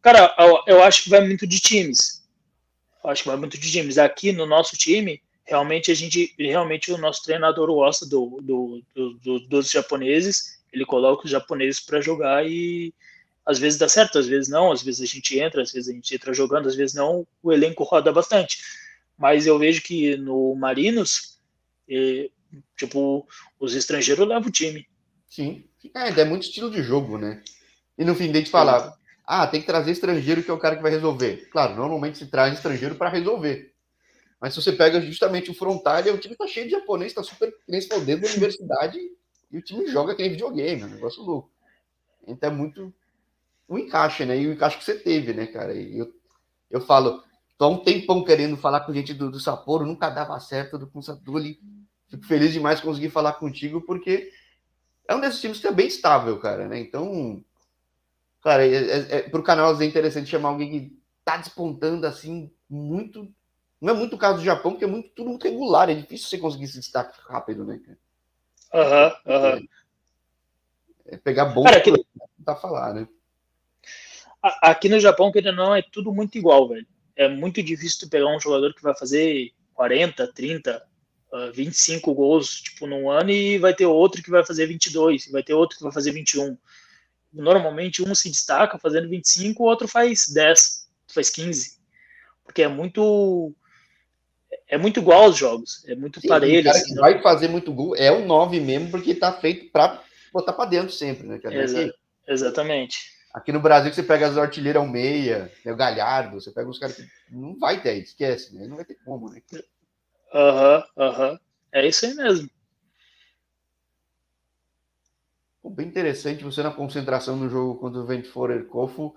Cara, eu, acho que vai muito de times. Eu acho que vai muito de times. Aqui no nosso time, realmente a gente, realmente o nosso treinador gosta do, do, do, dos japoneses. Ele coloca os japoneses para jogar e às vezes dá certo, às vezes não. Às vezes a gente entra, às vezes a gente entra jogando, às vezes não. O elenco roda bastante. Mas eu vejo que no Marinos, tipo, os estrangeiros levam o time.
Sim, é, é muito estilo de jogo, né? E no fim, de falar, ah, tem que trazer estrangeiro que é o cara que vai resolver. Claro, normalmente se traz estrangeiro para resolver. Mas se você pega justamente o Frontalha, o time tá cheio de japonês, tá super dentro da universidade e o time joga aquele videogame, é um negócio louco. Então é muito um encaixe, né? E o encaixe que você teve, né, cara? E eu, eu falo, tô há um tempão querendo falar com gente do, do Sapporo, nunca dava certo do com Satuli. Fico feliz demais conseguir falar contigo, porque é um desses times que é bem estável, cara, né? Então, Cara, é, é, é, pro canal é interessante chamar alguém que tá despontando assim, muito. Não é muito o caso do Japão, porque é muito, tudo muito regular, é difícil você conseguir se destaque rápido, né?
Aham, uhum, aham. Uhum.
É, pegar bom aqui... tá falar, né?
Aqui no Japão, que não, é tudo muito igual, velho. É muito difícil tu pegar um jogador que vai fazer 40, 30, 25 gols, tipo, num ano, e vai ter outro que vai fazer 22, vai ter outro que vai fazer 21 normalmente um se destaca fazendo 25, o outro faz 10, faz 15. Porque é muito é muito igual aos jogos, é muito Sim, parelho. O
cara assim, que vai fazer muito gol é o 9 mesmo, porque tá feito para botar para dentro sempre, né?
Exa exatamente.
Aqui no Brasil, você pega as artilheiras ao meia, né, o Galhardo, você pega os caras que não vai ter, esquece, né? Não vai ter como, né?
Aham, uhum, aham. Uhum. É isso aí mesmo.
bem interessante você na concentração no jogo contra o Ventforer Kofu.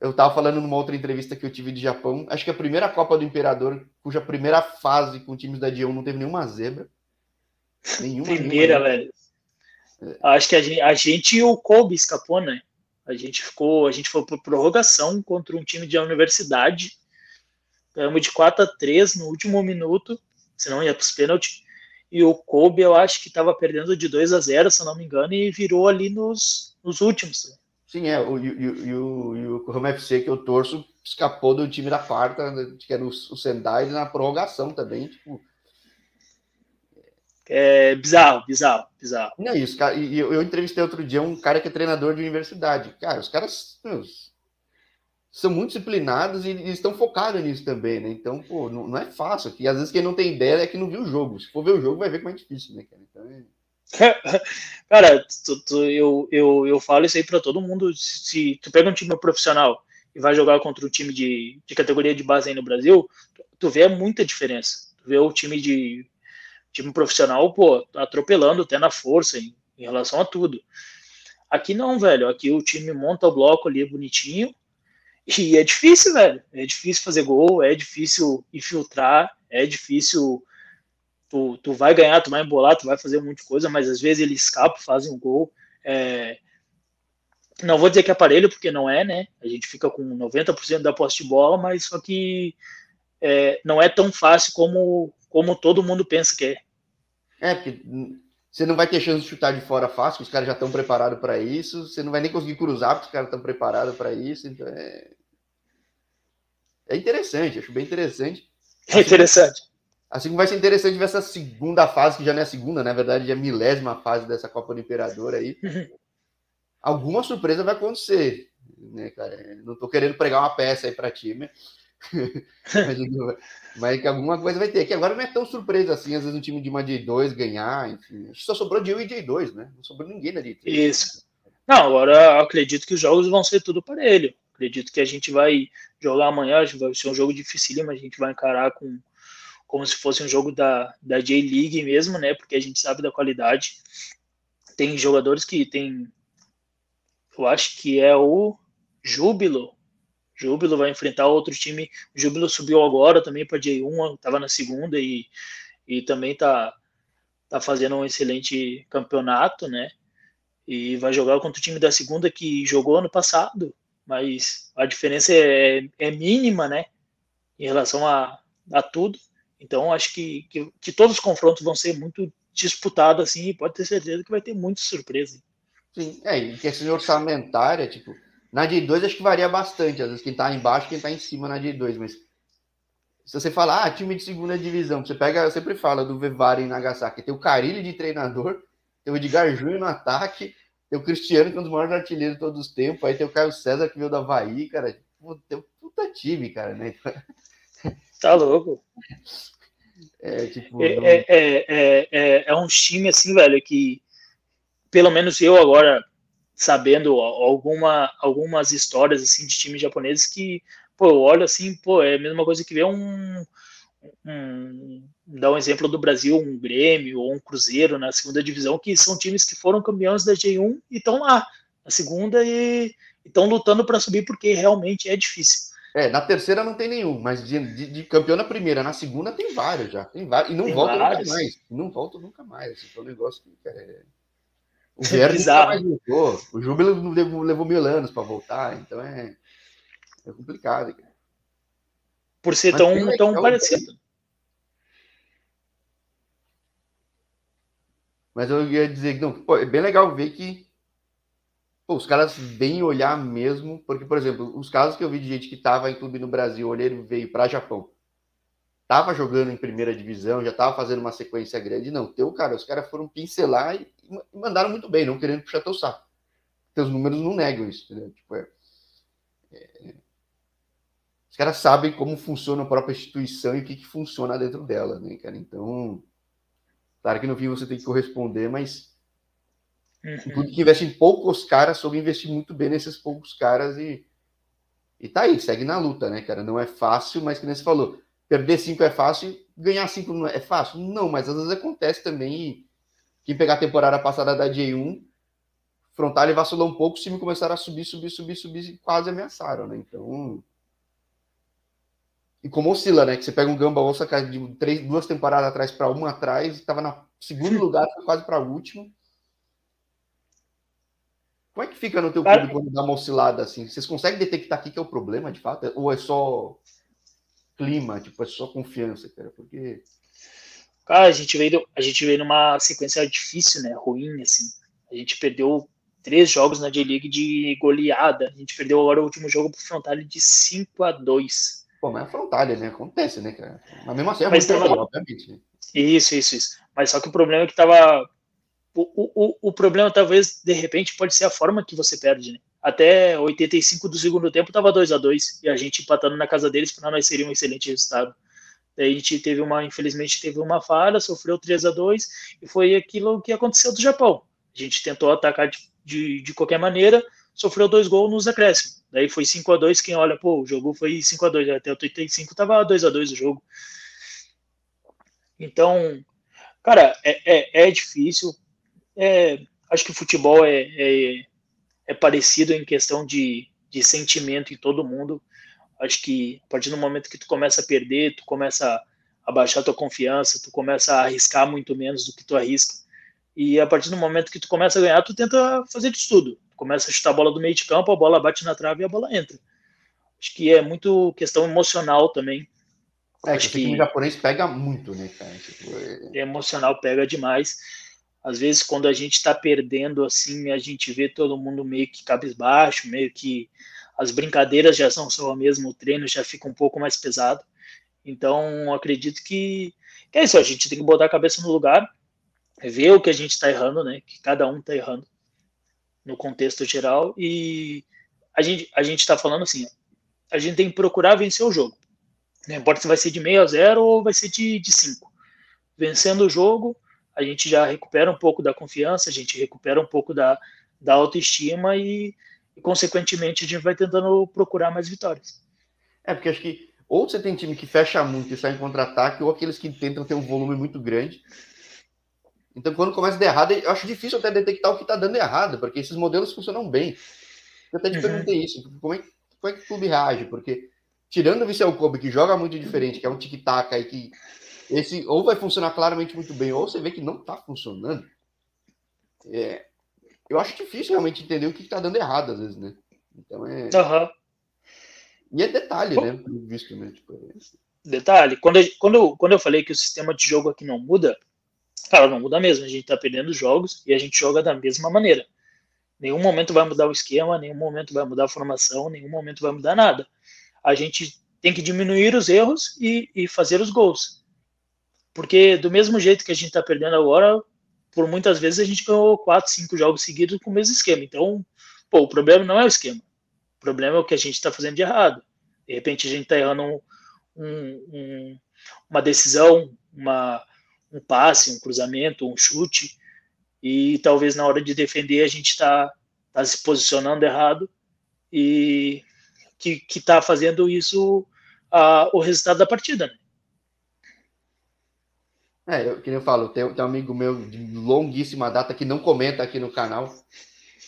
eu tava falando numa outra entrevista que eu tive de Japão, acho que a primeira Copa do Imperador, cuja primeira fase com times da D1 não teve nenhuma zebra.
Nenhuma. Primeira, nenhuma. velho. É. Acho que a gente, a gente e o Kobe escapou, né? A gente ficou, a gente foi por prorrogação contra um time de universidade. Ganhamos de 4 a 3 no último minuto, senão ia para os pênaltis. E o Kobe, eu acho que estava perdendo de 2 a 0, se não me engano, e virou ali nos, nos últimos.
Sim, é. O, e, o, o FC que eu torço escapou do time da quarta, né, que era o Sendai, na prorrogação também. Tipo,
é bizarro, bizarro, bizarro.
Não é isso, cara. E eu, entrevistei outro dia um cara que é treinador de universidade. Cara, os caras são muito disciplinados e, e, estão focados nisso também, né? Então, pô, não, não, é fácil. E às vezes quem não tem ideia é que não viu o jogo. Se for ver o jogo, vai ver como é difícil, né, cara? Então é...
Cara, tu, tu, eu, eu, eu falo isso aí para todo mundo. Se tu pega um time profissional e vai jogar contra um time de, de categoria de base aí no Brasil, tu vê muita diferença. Tu vê o time de time profissional, pô, atropelando até na força em, em relação a tudo. Aqui não, velho. Aqui o time monta o bloco ali bonitinho. E é difícil, velho. É difícil fazer gol, é difícil infiltrar, é difícil. Tu, tu vai ganhar, tu vai embolar, tu vai fazer de coisa, mas às vezes ele escapa, fazem um gol. É... Não vou dizer que é aparelho, porque não é, né? A gente fica com 90% da posse de bola, mas só que é, não é tão fácil como, como todo mundo pensa que é.
É, porque você não vai ter chance de chutar de fora fácil, os caras já estão preparados para isso. Você não vai nem conseguir cruzar, porque os caras estão preparados para isso. Então é. É interessante, acho bem interessante.
É interessante.
Assim como vai ser interessante ver essa segunda fase, que já não é a segunda, na verdade, é a milésima fase dessa Copa do Imperador aí. Alguma surpresa vai acontecer, né, cara? Não tô querendo pregar uma peça aí para time, mas, mas, que alguma coisa vai ter. Que agora não é tão surpresa assim, às vezes um time de uma J2 ganhar, enfim. Só sobrou de 1 e J2, né? Não sobrou ninguém na J3.
Isso. Não, agora acredito que os jogos vão ser tudo para ele. Acredito que a gente vai jogar amanhã, vai ser um jogo difícil, mas a gente vai encarar com como se fosse um jogo da, da J-League mesmo, né? Porque a gente sabe da qualidade. Tem jogadores que tem. Eu acho que é o Júbilo, Júbilo vai enfrentar outro time. O Júbilo subiu agora também para J1, estava na segunda e, e também está tá fazendo um excelente campeonato, né? E vai jogar contra o time da segunda que jogou ano passado, mas a diferença é, é mínima, né? Em relação a, a tudo. Então, acho que, que, que, todos os confrontos vão ser muito disputados, assim, e pode ter certeza que vai ter muita surpresa.
Sim, é, e questão orçamentária, tipo, na D2 acho que varia bastante, às vezes quem tá embaixo, quem tá em cima na D2, mas se você falar, ah, time de segunda divisão, você pega, eu sempre fala do Vevara em Nagasaki, tem o Carilli de treinador, tem o Edgar Júnior no ataque, tem o Cristiano, que é um dos maiores artilheiros de todos os tempos, aí tem o Caio César, que veio da Havaí, cara, tem um puta time, cara, né?
Tá louco.
É, tipo,
é, é, é, é, é um time assim, velho, que pelo menos eu agora sabendo alguma, algumas histórias assim de times japoneses que, pô, eu olho assim, pô, é a mesma coisa que ver um, um dar um exemplo do Brasil, um Grêmio ou um Cruzeiro na segunda divisão, que são times que foram campeões da G1 e estão lá na segunda e estão lutando para subir porque realmente é difícil.
É, na terceira não tem nenhum, mas de, de, de campeão na primeira, na segunda tem vários já, tem vários, e não volta nunca mais, não volta nunca mais, assim, é um negócio que é, o Vieira mais voltou. O Júbilo levou, levou mil anos para voltar, então é, é complicado. Cara.
Por ser tão, tão parecido.
Mas eu ia dizer que não, pô, é bem legal ver que pô, os caras vêm olhar mesmo, porque, por exemplo, os casos que eu vi de gente que estava em clube no Brasil, olhei e veio para Japão, estava jogando em primeira divisão, já estava fazendo uma sequência grande, não, teu cara, os caras foram pincelar e mandaram muito bem, não querendo puxar teu saco. Teus números não negam isso, entendeu? Tipo, é, é, os caras sabem como funciona a própria instituição e o que, que funciona dentro dela, né, cara? Então, claro que no fim você tem que corresponder, mas uhum. tudo que investe em poucos caras, soube investir muito bem nesses poucos caras e, e tá aí, segue na luta, né, cara? Não é fácil, mas que nem você falou, perder cinco é fácil, ganhar cinco não é, é fácil? Não, mas às vezes acontece também e quem pegar a temporada passada da J1 Frontale vacilou um pouco, os times começaram a subir, subir, subir, subir e quase ameaçaram, né? Então. E como oscila, né? Que você pega um Gamba Onça de três, duas temporadas atrás para uma atrás, estava na segundo lugar, quase para último. Como é que fica no teu clube quando dá uma oscilada assim? Vocês conseguem detectar aqui que é o problema, de fato? Ou é só clima, tipo, é só confiança, cara? Porque.
Cara, a gente veio, a gente veio numa sequência difícil, né? Ruim, assim. A gente perdeu três jogos na J-League de goleada. A gente perdeu agora o último jogo pro Frontale de 5 a 2
Pô, mas é Frontale, né? Acontece, né, cara? Mas mesmo assim é mas muito tava... obviamente. Né?
Isso, isso, isso. Mas só que o problema é que tava. O, o, o problema, talvez, de repente, pode ser a forma que você perde, né? Até 85 do segundo tempo tava 2 a 2 e a gente empatando na casa deles, para nós seria um excelente resultado. A gente teve uma, infelizmente, teve uma falha, sofreu 3 a 2 e foi aquilo que aconteceu do Japão. A gente tentou atacar de, de, de qualquer maneira, sofreu dois gols nos acréscimos. Daí foi 5 a 2 quem olha, pô, o jogo foi 5 a 2 até o 35 tava 2 a 2 o jogo. Então, cara, é, é, é difícil. É, acho que o futebol é, é, é, parecido em questão de, de sentimento em todo mundo. Acho que a partir do momento que tu começa a perder, tu começa a baixar tua confiança, tu começa a arriscar muito menos do que tu arrisca. E a partir do momento que tu começa a ganhar, tu tenta fazer de tudo começa a chutar a bola do meio de campo, a bola bate na trave e a bola entra. Acho que é muito questão emocional também.
É, Acho que o japonês pega muito, né, cara?
Tipo, é... Emocional pega demais. Às vezes, quando a gente está perdendo, assim, a gente vê todo mundo meio que cabisbaixo, meio que as brincadeiras já são só o mesmo, o treino já fica um pouco mais pesado. Então, acredito que, que é isso, a gente tem que botar a cabeça no lugar, ver o que a gente está errando, né? Que cada um está errando no contexto geral e a gente a gente está falando assim, a gente tem que procurar vencer o jogo. Não importa se vai ser de meio a zero ou vai ser de, de cinco. Vencendo o jogo, a gente já recupera um pouco da confiança, a gente recupera um pouco da, da autoestima e, e consequentemente, a gente vai tentando procurar mais vitórias.
É, porque acho que ou você tem time que fecha muito e sai em contra-ataque, ou aqueles que tentam ter um volume muito grande então, quando começa a dar errado, eu acho difícil até detectar o que está dando errado, porque esses modelos funcionam bem. Eu até te uhum. perguntei isso, como é, como é que o clube reage? Porque, tirando o Vissel Kobe, que joga muito diferente, que é um tic-tac aí, que esse ou vai funcionar claramente muito bem, ou você vê que não está funcionando, é, eu acho difícil realmente entender o que está dando errado, às vezes, né? Então é.
Uhum.
E é detalhe, né? Visto, né? Tipo, é...
Detalhe, quando, quando, quando eu falei que o sistema de jogo aqui não muda, Cara, não muda mesmo. A gente tá perdendo jogos e a gente joga da mesma maneira. Nenhum momento vai mudar o esquema, nenhum momento vai mudar a formação, nenhum momento vai mudar nada. A gente tem que diminuir os erros e, e fazer os gols. Porque do mesmo jeito que a gente tá perdendo agora, por muitas vezes a gente ganhou quatro, cinco jogos seguidos com o mesmo esquema. Então, pô, o problema não é o esquema. O problema é o que a gente está fazendo de errado. De repente a gente está errando um, um, um, uma decisão, uma, um passe, um cruzamento, um chute, e talvez na hora de defender a gente está tá se posicionando errado e que está fazendo isso a, o resultado da partida. Né?
É, eu, que eu falo, tem, tem um amigo meu de longuíssima data que não comenta aqui no canal,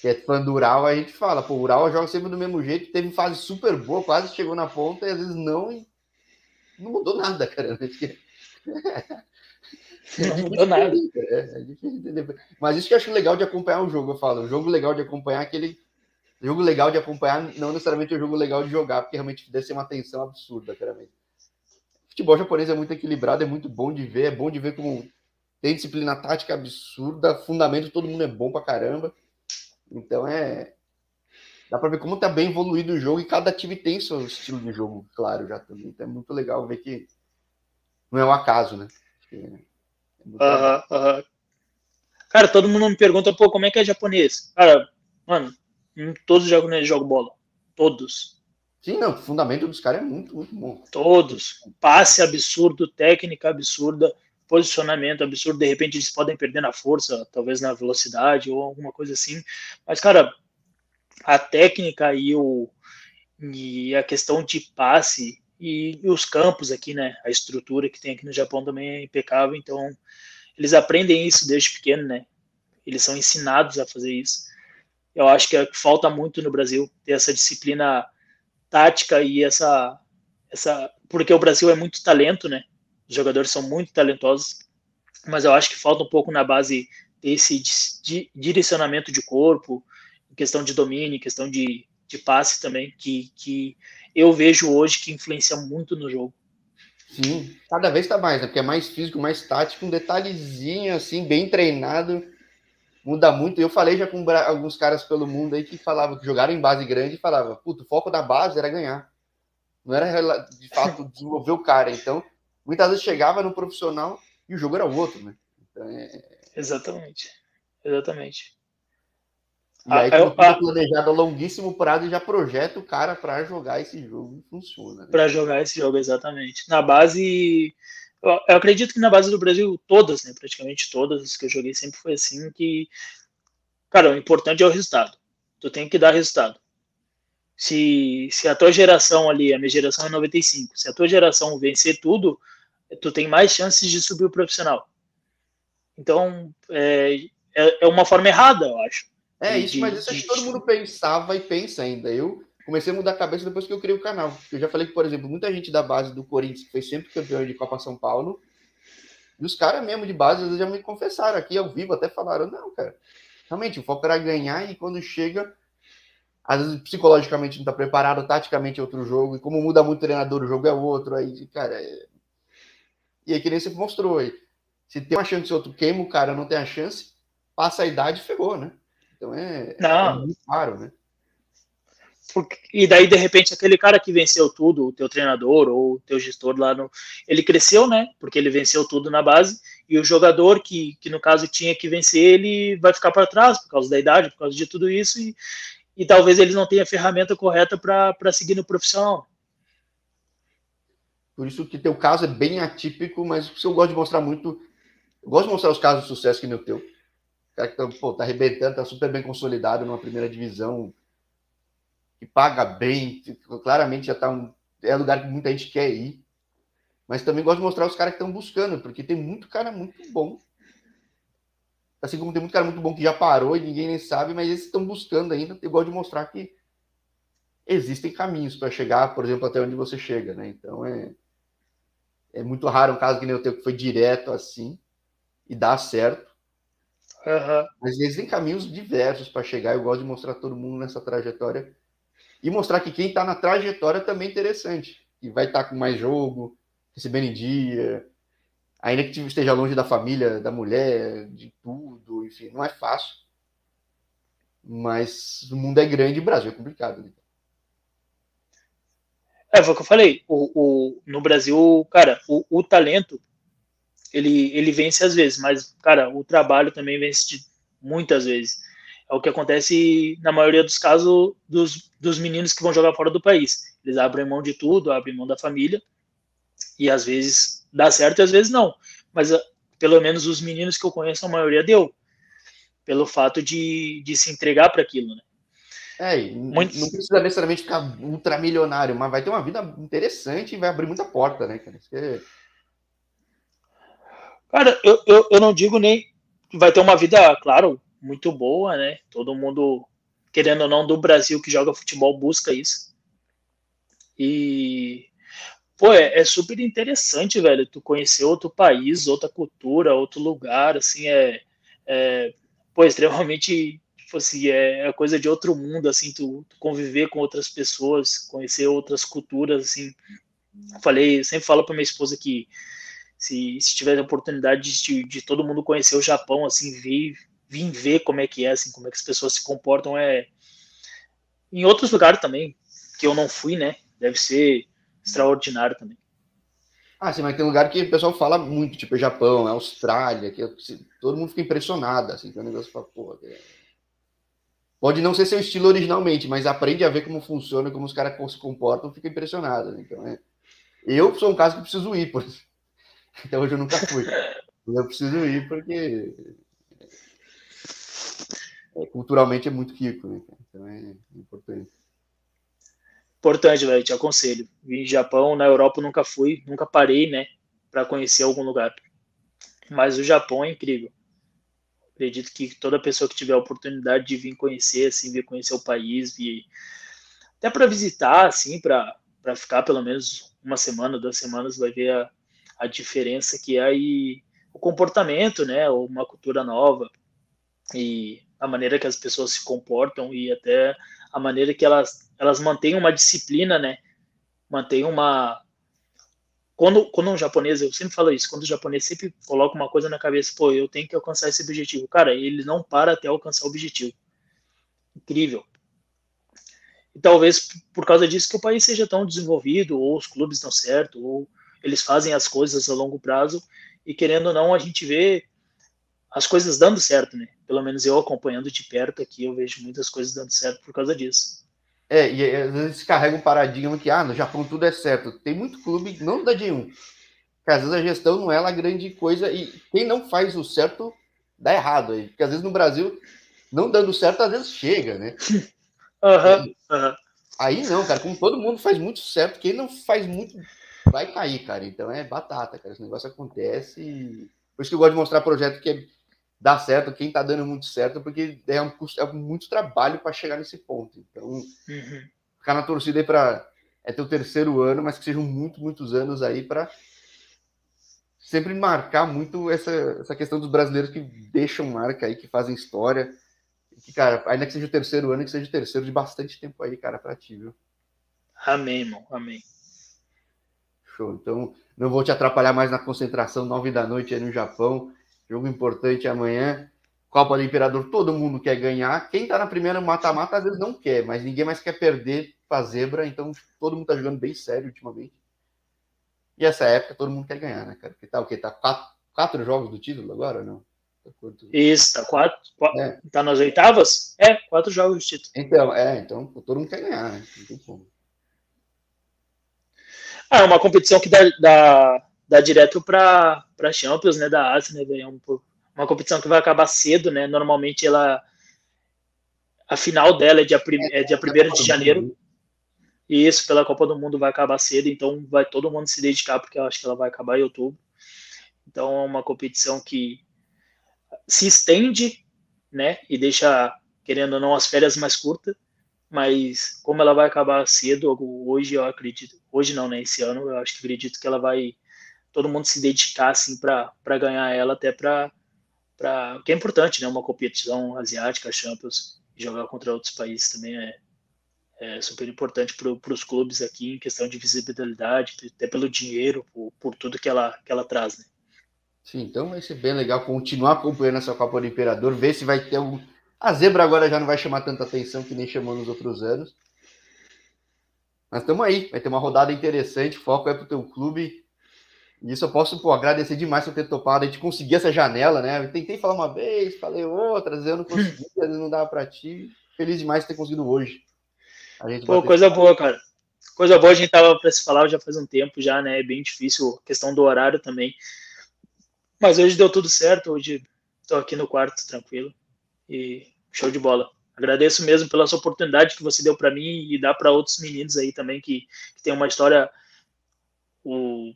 que é fã do Ural, a gente fala, pô, o Ural joga sempre do mesmo jeito, teve fase super boa, quase chegou na ponta, e às vezes não, não mudou nada, cara.
Não mudou nada.
É, é difícil entender. Mas isso que eu acho legal de acompanhar o jogo, eu falo. O jogo legal de acompanhar é aquele. Jogo legal de acompanhar, não necessariamente o jogo legal de jogar, porque realmente deve ser uma tensão absurda, claramente. Futebol japonês é muito equilibrado, é muito bom de ver, é bom de ver como tem disciplina tática absurda, fundamento, todo mundo é bom pra caramba. Então é. Dá pra ver como tá bem evoluído o jogo e cada time tem seu estilo de jogo, claro, já também. Então é muito legal ver que não é um acaso, né?
Aham, aham. Cara, todo mundo me pergunta, pô, como é que é japonês? Cara, mano, todos os japoneses jogam bola. Todos.
Sim, não, o fundamento dos caras é muito, muito bom.
Todos. Passe absurdo, técnica absurda, posicionamento absurdo. De repente eles podem perder na força, talvez na velocidade ou alguma coisa assim. Mas, cara, a técnica e, o, e a questão de passe e, e, os campos aqui, né? A estrutura que tem aqui no Japão também é impecável, então eles aprendem isso desde pequeno, né? Eles são ensinados a fazer isso. Eu acho que, é, que falta muito no Brasil ter essa disciplina tática e essa, essa. Porque o Brasil é muito talento, né? Os jogadores são muito talentosos, mas eu acho que falta um pouco na base esse direcionamento de corpo, questão de domínio, questão de, de passe também, que, que eu vejo hoje que influencia muito no jogo.
Sim, cada vez está mais, né? Porque é mais físico, mais tático, um detalhezinho assim, bem treinado, muda muito. Eu falei já com alguns caras pelo mundo aí que falavam que jogaram em base grande e falavam, puto, o foco da base era ganhar. Não era de fato desenvolver o cara. Então, muitas vezes chegava no profissional e o jogo era o outro, né? Então,
é... Exatamente. Exatamente.
E aí, quando ah, planejado a longuíssimo prazo, já projeta o cara para jogar esse jogo e funciona. Né?
Para jogar esse jogo, exatamente. Na base, eu acredito que na base do Brasil, todas, né? Praticamente todas que eu joguei sempre foi assim que, cara, o importante é o resultado. Tu tem que dar resultado. Se, se a tua geração ali, a minha geração é 95, se a tua geração vencer tudo, tu tem mais chances de subir o profissional. Então, é, é, é uma forma errada, eu acho
é isso, mas isso que todo mundo pensava e pensa ainda. Eu comecei a mudar a cabeça depois que eu criei o canal. Eu já falei que, por exemplo, muita gente da base do Corinthians, que foi sempre campeão de Copa São Paulo, e os caras mesmo de base, eles já me confessaram aqui ao vivo, até falaram, não, cara, realmente, o foco era ganhar e quando chega, às vezes psicologicamente não tá preparado, taticamente é outro jogo, e como muda muito o treinador, o jogo é outro, aí, cara, é... e aí que nem você mostrou aí, se tem uma chance, outro queima, o cara não tem a chance, passa a idade, ferrou, né? Então é,
Não.
é muito né?
Porque, e daí, de repente, aquele cara que venceu tudo, o teu treinador ou o teu gestor lá no. Ele cresceu, né? Porque ele venceu tudo na base, e o jogador que, que no caso tinha que vencer, ele vai ficar para trás por causa da idade, por causa de tudo isso, e, e talvez ele não tenha a ferramenta correta para seguir no profissional.
Por isso que teu caso é bem atípico, mas eu gosto de mostrar muito. Eu gosto de mostrar os casos de sucesso que nem o teu cara que tá, pô, tá arrebentando, tá super bem consolidado numa primeira divisão, que paga bem, claramente já tá um, é lugar que muita gente quer ir. Mas também gosto de mostrar os caras que estão buscando, porque tem muito cara muito bom. Assim como tem muito cara muito bom que já parou e ninguém nem sabe, mas esses estão buscando ainda. Eu gosto de mostrar que existem caminhos para chegar, por exemplo, até onde você chega, né? Então é, é muito raro um caso que nem o teu que foi direto assim e dá certo.
Uhum.
Mas existem caminhos diversos para chegar. Eu gosto de mostrar todo mundo nessa trajetória e mostrar que quem está na trajetória também é interessante. E vai estar tá com mais jogo, recebendo em dia, ainda que esteja longe da família, da mulher, de tudo, enfim, não é fácil. Mas o mundo é grande e o Brasil é complicado. Né?
É, foi o que eu falei. O, o, no Brasil, cara, o, o talento ele, ele vence às vezes, mas, cara, o trabalho também vence de, muitas vezes. É o que acontece na maioria dos casos dos, dos meninos que vão jogar fora do país. Eles abrem mão de tudo, abrem mão da família, e às vezes dá certo e às vezes não. Mas ah, pelo menos os meninos que eu conheço, a maioria deu. Pelo fato de, de se entregar para aquilo, né?
É, Muito... não precisa necessariamente ficar ultramilionário, mas vai ter uma vida interessante e vai abrir muita porta, né, cara? É
Cara, eu, eu, eu não digo nem vai ter uma vida, claro, muito boa, né? Todo mundo, querendo ou não, do Brasil que joga futebol busca isso. E, pô, é, é super interessante, velho, tu conhecer outro país, outra cultura, outro lugar, assim, é, é pô, extremamente, tipo assim, é, é coisa de outro mundo, assim, tu, tu conviver com outras pessoas, conhecer outras culturas, assim. Falei, sempre falo para minha esposa que se, se tiver a oportunidade de, de, todo mundo conhecer o Japão, assim, vir, vir ver como é que é, assim, como é que as pessoas se comportam, é em outros lugares também, que eu não fui, né, deve ser extraordinário também.
Ah, sim, mas tem lugar que o pessoal fala muito, tipo Japão, Austrália, que todo mundo fica impressionado, assim, que um negócio fala, pô, é... pode não ser seu estilo originalmente, mas aprende a ver como funciona, como os caras se comportam, fica impressionado, né? então é... Eu sou um caso que preciso ir, por. Até hoje eu nunca fui. Eu preciso ir porque culturalmente é muito rico, né? Então é importante.
Importante, velho, te aconselho. Vim Japão, na Europa eu nunca fui, nunca parei, né, para conhecer algum lugar. Mas o Japão é incrível. Acredito que toda pessoa que tiver a oportunidade de vir conhecer, assim, vir conhecer o país, vir até para visitar, assim, para ficar pelo menos uma semana, duas semanas, vai ver a, a diferença que é aí o comportamento, né, uma cultura nova e a maneira que as pessoas se comportam e até a maneira que elas elas mantêm uma disciplina, né, mantêm uma quando, quando um japonês, eu sempre falo isso, quando o japonês sempre coloca uma coisa na cabeça, pô, eu tenho que alcançar esse objetivo. Cara, ele não para até alcançar o objetivo. Incrível. E talvez por causa disso que o país seja tão desenvolvido, ou os clubes dão certo, ou eles fazem as coisas a longo prazo, e querendo ou não, a gente vê as coisas dando certo, né? Pelo menos eu acompanhando de perto aqui, eu vejo muitas coisas dando certo por causa disso.
É, e às vezes se carrega um paradigma que, ah, no Japão tudo é certo. Tem muito clube, não da D1, que às vezes a gestão não é lá grande coisa e quem não faz o certo dá errado aí. Porque às vezes no Brasil, não dando certo, às vezes chega, né?
Uhum, uhum.
Aí não, cara, como todo mundo faz muito certo, quem não faz muito vai cair, cara. Então é batata, cara. Esse negócio acontece. E... Por isso que eu gosto de mostrar projeto que é dá certo, quem está dando muito certo, porque é, um, é muito trabalho para chegar nesse ponto. Então, uhum. ficar na torcida aí para. É teu terceiro ano, mas que sejam muito, muitos anos aí para sempre marcar muito essa, essa questão dos brasileiros que deixam marca aí, que fazem história. Que, cara, ainda que seja o terceiro ano, que seja o terceiro de bastante tempo aí, cara, para ti, viu?
Amém, irmão. Amém.
Show. Então, não vou te atrapalhar mais na concentração, nove da noite aí no Japão. Jogo importante amanhã. Copa do Imperador, todo mundo quer ganhar. Quem tá na primeira mata-mata às vezes não quer, mas ninguém mais quer perder pra zebra, então todo mundo tá jogando bem sério ultimamente. E essa época todo mundo quer ganhar, né, cara? Porque tá o quê? Tá quatro, quatro jogos do título agora, não?
Tá Isso, tá quatro. quatro é. Tá nas oitavas? É, quatro jogos de título.
Então, é, então todo mundo quer ganhar, né? Não tem como.
Ah, é uma competição que dá, dá, dá direto para a Champions, né, da Ásia, né, um, uma competição que vai acabar cedo, né, normalmente ela, a final dela é dia, é dia 1 de janeiro, e isso pela Copa do Mundo vai acabar cedo, então vai todo mundo se dedicar, porque eu acho que ela vai acabar em outubro, então é uma competição que se estende, né, e deixa, querendo ou não, as férias mais curtas, mas como ela vai acabar cedo, hoje eu acredito, hoje não, né, esse ano, eu acho que acredito que ela vai todo mundo se dedicar assim para ganhar ela até para para que é importante, né? Uma competição asiática, Champions, jogar contra outros países também é, é super importante para os clubes aqui em questão de visibilidade, até pelo dinheiro, por, por, tudo que ela que ela traz, né?
Sim, então vai ser bem legal continuar acompanhando essa Copa do Imperador, ver se vai ter algum. A zebra agora já não vai chamar tanta atenção que nem chamou nos outros anos. Mas estamos aí, vai ter uma rodada interessante, foco é para o teu clube e isso eu posso pô, agradecer demais por ter topado. A gente conseguir essa janela, né? Eu tentei falar uma vez, falei outra, eu não consegui, não dava para ti. Feliz demais de ter conseguido hoje.
pô, coisa boa, cara. Coisa boa, a gente tava para se falar já faz um tempo já, né? É bem difícil, questão do horário também. Mas hoje deu tudo certo, hoje estou aqui no quarto tranquilo. E show de bola. Agradeço mesmo pela sua oportunidade que você deu para mim e dá para outros meninos aí também que, que tem uma história o,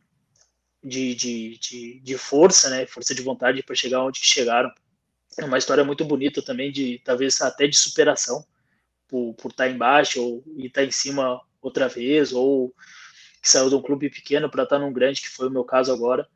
de, de, de, de força, né? Força de vontade para chegar onde chegaram. É uma história muito bonita também, de talvez até de superação, por, por estar tá embaixo ou, e estar tá em cima outra vez, ou que saiu de um clube pequeno para estar tá num grande, que foi o meu caso agora.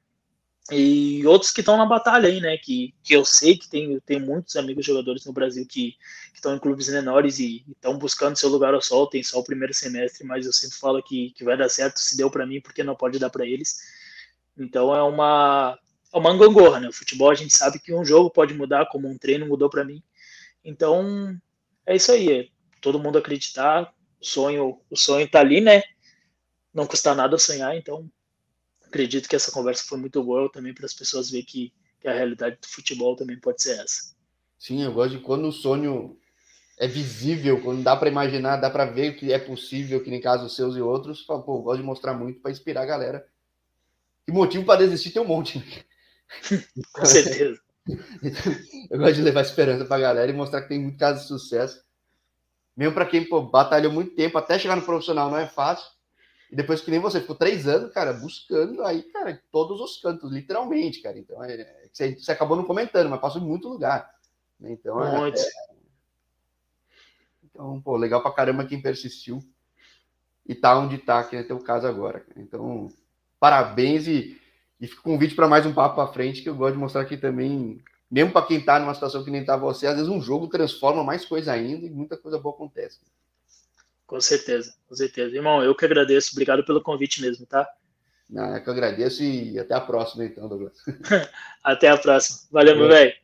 E outros que estão na batalha aí, né? Que, que eu sei que tem, tem muitos amigos jogadores no Brasil que estão em clubes menores e estão buscando seu lugar ao sol. Tem só o primeiro semestre, mas eu sempre falo que, que vai dar certo. Se deu para mim, porque não pode dar para eles. Então é uma, é uma gangorra, né? O futebol a gente sabe que um jogo pode mudar, como um treino mudou para mim. Então é isso aí, é todo mundo acreditar, o sonho, o sonho tá ali, né? Não custa nada sonhar, então acredito que essa conversa foi muito boa também para as pessoas verem que, que a realidade do futebol também pode ser essa.
Sim, eu gosto de quando o sonho é visível, quando dá para imaginar, dá para ver que é possível, que nem caso seus e outros, pô, eu gosto de mostrar muito para inspirar a galera e motivo para desistir tem um monte. Né?
Com certeza.
eu gosto de levar esperança para a galera e mostrar que tem muito caso de sucesso. Mesmo para quem pô, batalhou muito tempo até chegar no profissional, não é fácil. E depois que nem você ficou três anos, cara, buscando aí, cara, em todos os cantos, literalmente, cara. Então, é, é você, você acabou não comentando, mas passou em muito lugar. Então, é, é, então, pô, legal pra caramba quem persistiu e tá onde tá, que é teu caso agora. Então, parabéns e, e fica convite para mais um papo para frente que eu gosto de mostrar aqui também, mesmo para quem tá numa situação que nem tá você, às vezes um jogo transforma mais coisa ainda e muita coisa boa acontece.
Com certeza, com certeza. Irmão, eu que agradeço. Obrigado pelo convite mesmo, tá?
Não, é que eu agradeço e até a próxima, então, Douglas.
até a próxima. Valeu, meu velho.